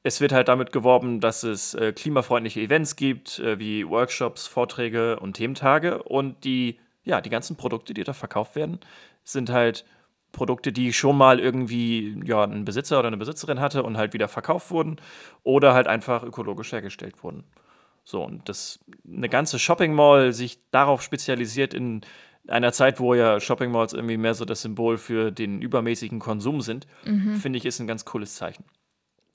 Es wird halt damit geworben, dass es äh, klimafreundliche Events gibt, äh, wie Workshops, Vorträge und Thementage. Und die, ja, die ganzen Produkte, die da verkauft werden, sind halt Produkte, die schon mal irgendwie ja, ein Besitzer oder eine Besitzerin hatte und halt wieder verkauft wurden oder halt einfach ökologisch hergestellt wurden. So, und dass eine ganze Shopping Mall sich darauf spezialisiert in einer Zeit, wo ja Shopping Malls irgendwie mehr so das Symbol für den übermäßigen Konsum sind, finde ich, ist ein ganz cooles Zeichen.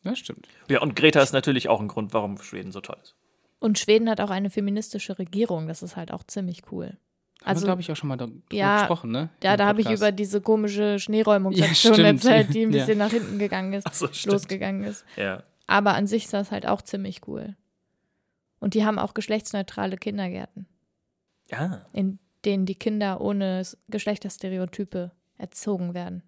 Ja, stimmt. Ja, und Greta ist natürlich auch ein Grund, warum Schweden so toll ist. Und Schweden hat auch eine feministische Regierung, das ist halt auch ziemlich cool. Also, Also, glaube ich, auch schon mal darüber Ja, gesprochen, ne? ja, Im da habe ich über diese komische Schneeräumung Ja, erzählt, die ein Ja. bisschen nach hinten gegangen ist, so, losgegangen ist. Ja. Aber an sich ist das halt auch ziemlich cool. Und die haben auch geschlechtsneutrale Kindergärten, Ja. in denen die Kinder ohne Geschlechterstereotype erzogen werden.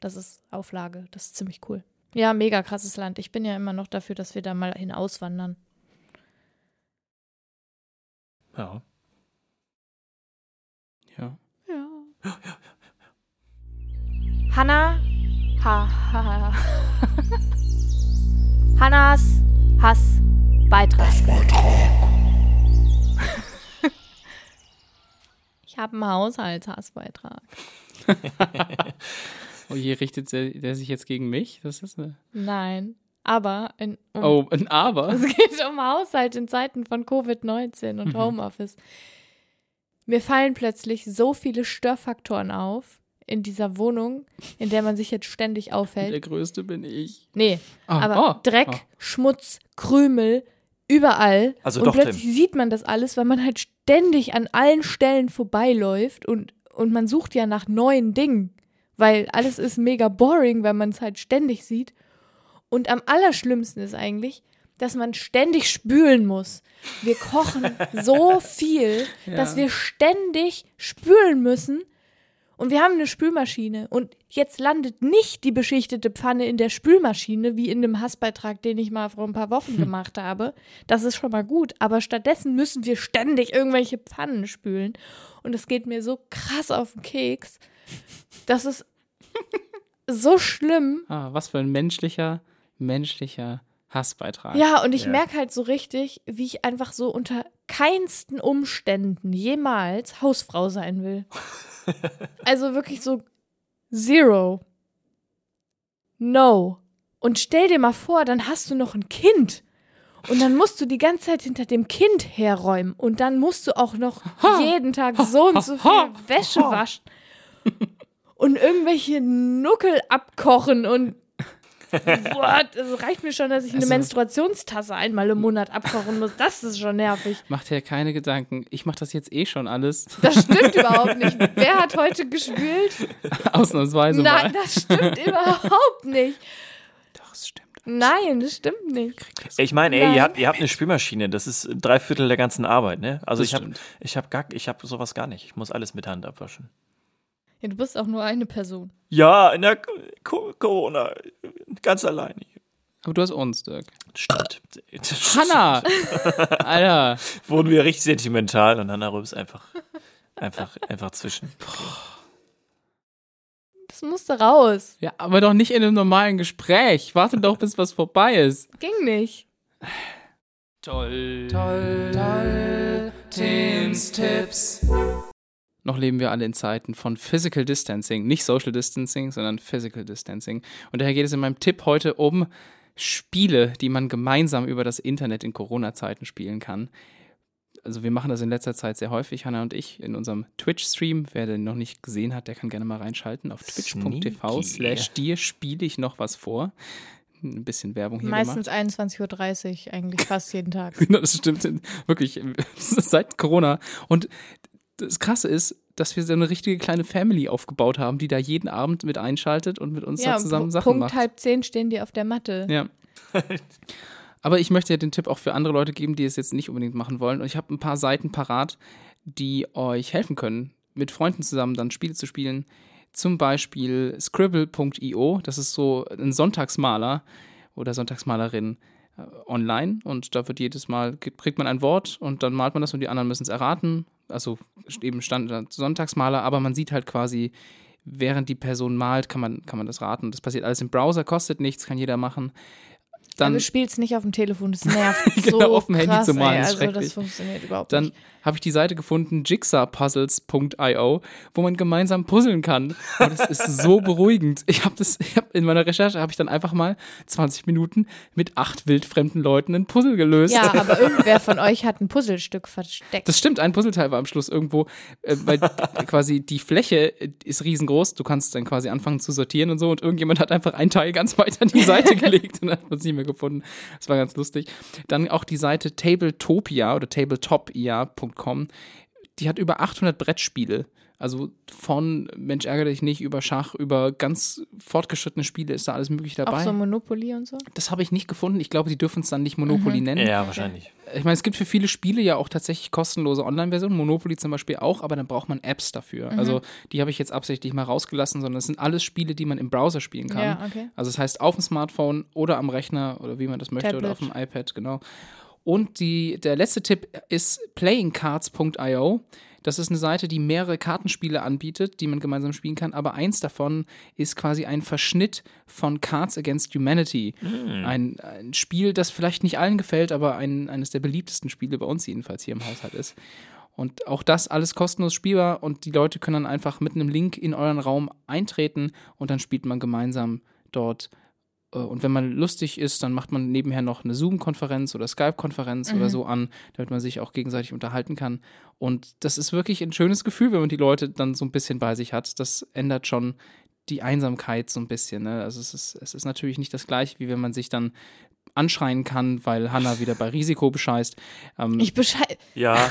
Das ist Auflage, das ist ziemlich cool. Ja, mega krasses Land. Ich bin ja immer noch dafür, dass wir da mal hin auswandern. Ja. Ja. Ja. Hanna. Ha, ha, ha. Hannas Hassbeitrag. ich habe einen Haushaltshassbeitrag. Oh je, richtet der, der sich jetzt gegen mich? Das ist eine. Nein, aber in, um, Oh, ein Aber. es geht um Haushalt in Zeiten von Covid-19 und Mhm. Homeoffice. mir fallen plötzlich so viele Störfaktoren auf in dieser Wohnung, in der man sich jetzt ständig aufhält. Der Größte bin ich. Nee, Ah, aber oh, Dreck, oh. Schmutz, Krümel, überall. Also und doch, plötzlich Tim. sieht man das alles, weil man halt ständig an allen Stellen vorbeiläuft und, und man sucht ja nach neuen Dingen, weil alles ist mega boring, weil man es halt ständig sieht. Und am allerschlimmsten ist eigentlich, dass man ständig spülen muss. Wir kochen so viel, dass Ja. wir ständig spülen müssen. Und wir haben eine Spülmaschine. Und jetzt landet nicht die beschichtete Pfanne in der Spülmaschine, wie in dem Hassbeitrag, den ich mal vor ein paar Wochen gemacht habe. Das ist schon mal gut. Aber stattdessen müssen wir ständig irgendwelche Pfannen spülen. Und es geht mir so krass auf den Keks. Das ist so schlimm. Ah, was für ein menschlicher, menschlicher Hassbeitrag. Ja, und ich Ja. merke halt so richtig, wie ich einfach so unter keinsten Umständen jemals Hausfrau sein will. also wirklich so zero. No. Und stell dir mal vor, dann hast du noch ein Kind. Und dann musst du die ganze Zeit hinter dem Kind herräumen. Und dann musst du auch noch jeden Tag so und so viel Wäsche waschen. Und irgendwelche Nuckel abkochen und What? Es reicht mir schon, dass ich eine Also- Menstruationstasse einmal im Monat abkochen muss. Das ist schon nervig. Mach dir keine Gedanken. Ich mach das jetzt eh schon alles. Das stimmt überhaupt nicht. Wer hat heute gespült? Ausnahmsweise Nein, mal. das stimmt überhaupt nicht. Doch, es stimmt. Nein, das stimmt nicht. Ich meine, ey, Nein. ihr habt, ihr habt eine Spülmaschine, das ist drei Viertel der ganzen Arbeit, ne? Also Das ich habe ich hab gar, ich hab sowas gar nicht. Ich muss alles mit Hand abwaschen. Ja, du bist auch nur eine Person. Ja, in der Co- Corona, ganz alleine. Aber du hast uns, Dirk. Stimmt. Hanna! Alter. Wurden wir richtig sentimental und Hannah Rübs einfach, einfach, einfach zwischen. Das musste raus. Ja, aber doch nicht in einem normalen Gespräch. Warte doch, bis was vorbei ist. Ging nicht. Toll. Toll. Toll. Tims Tipps. Noch leben wir alle in Zeiten von Physical Distancing. Nicht Social Distancing, sondern Physical Distancing. Und daher geht es in meinem Tipp heute um Spiele, die man gemeinsam über das Internet in Corona-Zeiten spielen kann. Also wir machen das in letzter Zeit sehr häufig, Hanna und ich, in unserem Twitch-Stream. Wer den noch nicht gesehen hat, der kann gerne mal reinschalten. Auf twitch.tv slash dir spiele ich noch was vor. Ein bisschen Werbung hier Meistens 21.30 Uhr, eigentlich fast jeden Tag. Genau, das stimmt. Wirklich, seit Corona. Und das Krasse ist, dass wir so eine richtige kleine Family aufgebaut haben, die da jeden Abend mit einschaltet und mit uns Ja, da zusammen Sachen Punkt macht. halb zehn stehen die auf der Matte. Ja. Aber ich möchte ja den Tipp auch für andere Leute geben, die es jetzt nicht unbedingt machen wollen. Und ich habe ein paar Seiten parat, die euch helfen können, mit Freunden zusammen dann Spiele zu spielen. Zum Beispiel scribble.io, das ist so ein Sonntagsmaler oder Sonntagsmalerin äh, online und da wird jedes Mal, kriegt man ein Wort und dann malt man das und die anderen müssen es erraten. Also eben Standard Sonntagsmaler, aber man sieht halt quasi, während die Person malt, kann man, kann man das raten. Das passiert alles im Browser, kostet nichts, kann jeder machen. Dann, Dann, du spielst nicht auf dem Telefon, das nervt Genau, so auf dem Handy zu malen, ey. Also schrecklich. das funktioniert überhaupt dann nicht. habe ich die Seite gefunden, jigsawpuzzles.io, wo man gemeinsam puzzeln kann. Und es ist so beruhigend. Ich habe das, ich hab in meiner Recherche habe ich dann einfach mal 20 Minuten mit acht wildfremden Leuten ein Puzzle gelöst. Ja, aber irgendwer von euch hat ein Puzzlestück versteckt. Das stimmt, ein Puzzleteil war am Schluss irgendwo, äh, weil quasi die Fläche ist riesengroß. Du kannst dann quasi anfangen zu sortieren und so. Und irgendjemand hat einfach ein Teil ganz weit an die Seite gelegt und dann hat man es nicht mehr gefunden. Das war ganz lustig. Dann auch die Seite Tabletopia oder tabletopia.com. Die hat über 800 Brettspiele. Also von Mensch ärgere dich nicht über Schach, über ganz fortgeschrittene Spiele ist da alles möglich Auch dabei. so Monopoly und so. das habe ich nicht gefunden. Ich glaube, die dürfen es dann nicht Monopoly nennen. Ja, wahrscheinlich. Ich meine, es gibt für viele Spiele ja auch tatsächlich kostenlose Online-Versionen, Monopoly zum Beispiel auch, aber dann braucht man Apps dafür. Also die habe ich jetzt absichtlich mal rausgelassen, sondern es sind alles Spiele, die man im Browser spielen kann. Ja, okay. Also das heißt auf dem Smartphone oder am Rechner oder wie man das möchte oder auf Tablet. dem iPad, genau. Und die, der letzte Tipp ist playingcards.io. Das ist eine Seite, die mehrere Kartenspiele anbietet, die man gemeinsam spielen kann, aber eins davon ist quasi ein Verschnitt von Cards Against Humanity. Ein, ein Spiel, das vielleicht nicht allen gefällt, aber ein, eines der beliebtesten Spiele bei uns jedenfalls hier im Haushalt ist. Und auch das alles kostenlos spielbar und die Leute können dann einfach mit einem Link in euren Raum eintreten und dann spielt man gemeinsam dort Und wenn man lustig ist, dann macht man nebenher noch eine Zoom-Konferenz oder Skype-Konferenz Mhm. oder so an, damit man sich auch gegenseitig unterhalten kann. Und das ist wirklich ein schönes Gefühl, wenn man die Leute dann so ein bisschen bei sich hat. Das ändert schon die Einsamkeit so ein bisschen. Ne? Also es ist, es ist natürlich nicht das gleiche, wie wenn man sich dann anschreien kann, weil Hannah wieder bei Risiko bescheißt. Ähm, Ich bescheid. Ja.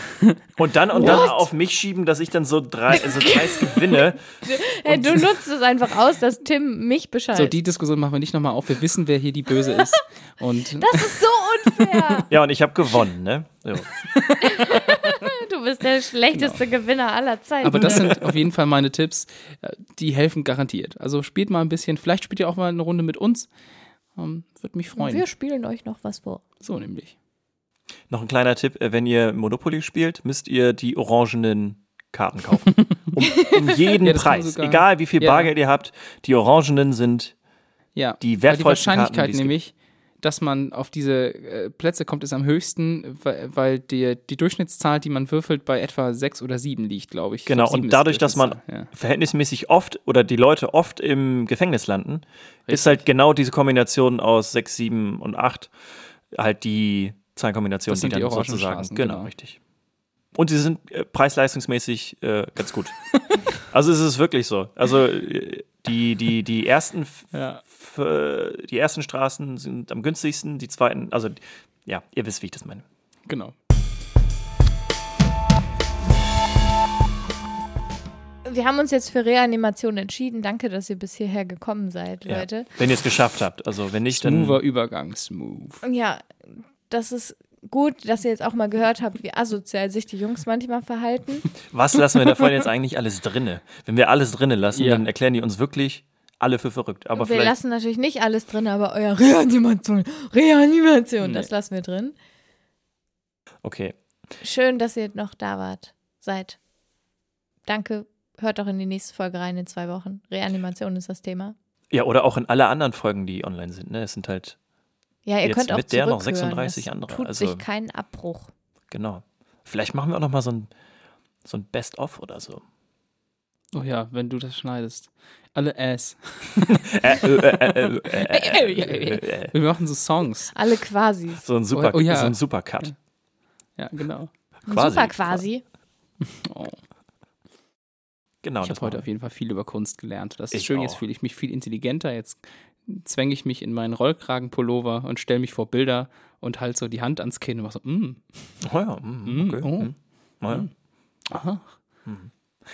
Und dann und dann auf mich schieben, dass ich dann so drei, so dreist gewinne. Hey, du nutzt es einfach aus, dass Tim mich bescheißt. so, die Diskussion machen wir nicht nochmal auf. Wir wissen, wer hier die Böse ist. Und das ist so unfair. Ja, und ich habe gewonnen, ne? So. du bist der schlechteste Gewinner aller Zeiten. Aber das sind auf jeden Fall meine Tipps. Äh, Die helfen garantiert. Also spielt mal ein bisschen. Vielleicht spielt ihr auch mal eine Runde mit uns. Ähm, Würde mich freuen. Wir spielen euch noch was vor. so nämlich. Noch ein kleiner Tipp, äh, wenn ihr Monopoly spielt, müsst ihr die orangenen Karten kaufen. Um, um jeden Ja, Preis. sogar- Egal wie viel Ja. Bargeld ihr habt, die orangenen sind Ja. Die Weil die wertvollsten Wahrscheinlichkeit Karten, die es nämlich, dass man auf diese äh, Plätze kommt, ist am höchsten, weil, weil die, die Durchschnittszahl, die man würfelt, bei etwa sechs oder sieben liegt, glaube ich. Genau, sieben und dadurch, dass man ja. verhältnismäßig oft oder die Leute oft im Gefängnis landen, ist halt genau diese Kombination aus 6, 7 und 8 halt die Zahlenkombination, Das die sind die dann sozusagen. Straßen, genau, genau. richtig. Und sie sind äh, preis-leistungsmäßig äh, ganz gut. also es ist wirklich so. Also äh, die, die, die ersten Ja. die ersten Straßen sind am günstigsten, die zweiten, also ja, ihr wisst, wie ich das meine. Genau. Wir haben uns jetzt für Reanimation entschieden. Danke, dass ihr bis hierher gekommen seid, Ja. Leute. Wenn ihr es geschafft habt. Also wenn nicht, dann. Smoother Übergang, smooth. Ja, das ist gut, dass ihr jetzt auch mal gehört habt, wie asozial sich die Jungs manchmal verhalten. Was lassen wir davon jetzt eigentlich alles drinne? Wenn wir alles drinne lassen, Ja. dann erklären die uns wirklich alle für verrückt. Aber wir lassen natürlich nicht alles drin, aber euer Reanimation, Reanimation, das Nee. lassen wir drin. Okay. Schön, dass ihr noch da wart. Seid. Danke. Hört doch in die nächste Folge rein in zwei Wochen. Reanimation ist das Thema. Ja, oder auch in alle anderen Folgen, die online sind. Ne? Es sind halt, Ja, ihr Jetzt könnt auch mit der noch zurückhören. 36 es andere, Tut also- sich keinen Abbruch. genau. Vielleicht machen wir auch noch mal so ein, so ein Best-of oder so. Oh ja, wenn du das schneidest. Alle Ass. Wir machen so Songs. Alle quasi. so ein super, Oh, ja. so ein super Cut. Ja, genau. Quasi. Super quasi. Oh. Genau, Ich das habe heute auf jeden Fall viel über Kunst gelernt. Das ist Ich schön, jetzt auch. fühle ich mich viel intelligenter. Jetzt zwänge ich mich in meinen Rollkragenpullover und stelle mich vor Bilder und halt so die Hand ans Kinn und mach so, mm. Oh ja, mm, Mm, okay. oh. mm. Oh ja. aha.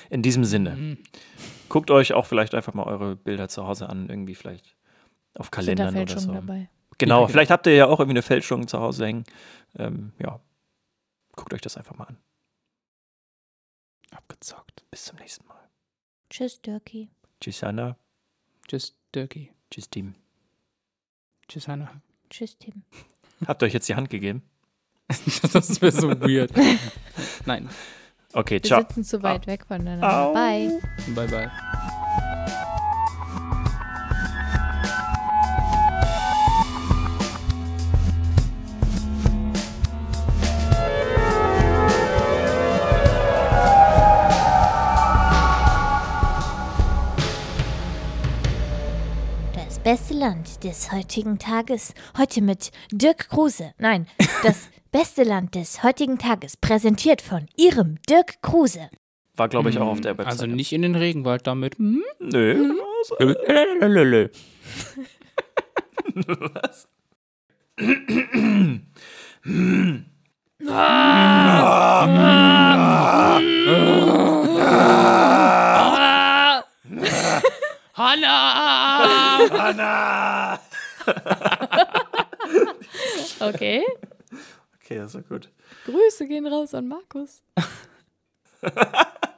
In diesem Sinne, Mm. guckt euch auch vielleicht einfach mal eure Bilder zu Hause an, irgendwie vielleicht auf Sind da Kalendern oder so. dabei? Genau, Ja, vielleicht habt ihr ja auch irgendwie eine Fälschung zu Hause hängen. Ähm, ja, guckt euch das einfach mal an. Abgezockt. Bis zum nächsten Mal. Tschüss, Dirkie. Tschüss, Anna. Tschüss, Dirkie. Tschüss, Team. Tschüss, Hannah. Tschüss, Tim. Habt ihr euch jetzt die Hand gegeben? das wäre so weird. Nein. Okay, Wir ciao. sitzen zu weit weg voneinander. Au. Bye. Bye, bye. Land des heutigen Tages. Heute mit Dirk Kruse. Nein, das beste Land des heutigen Tages. Präsentiert von Ihrem Dirk Kruse. War, glaube ich, auch auf der Website. Also nicht in den Regenwald damit. Hm? Nö. Lölölölölö. Was? Hannah! Anna! Okay. Okay, das war gut. Grüße gehen raus an Markus.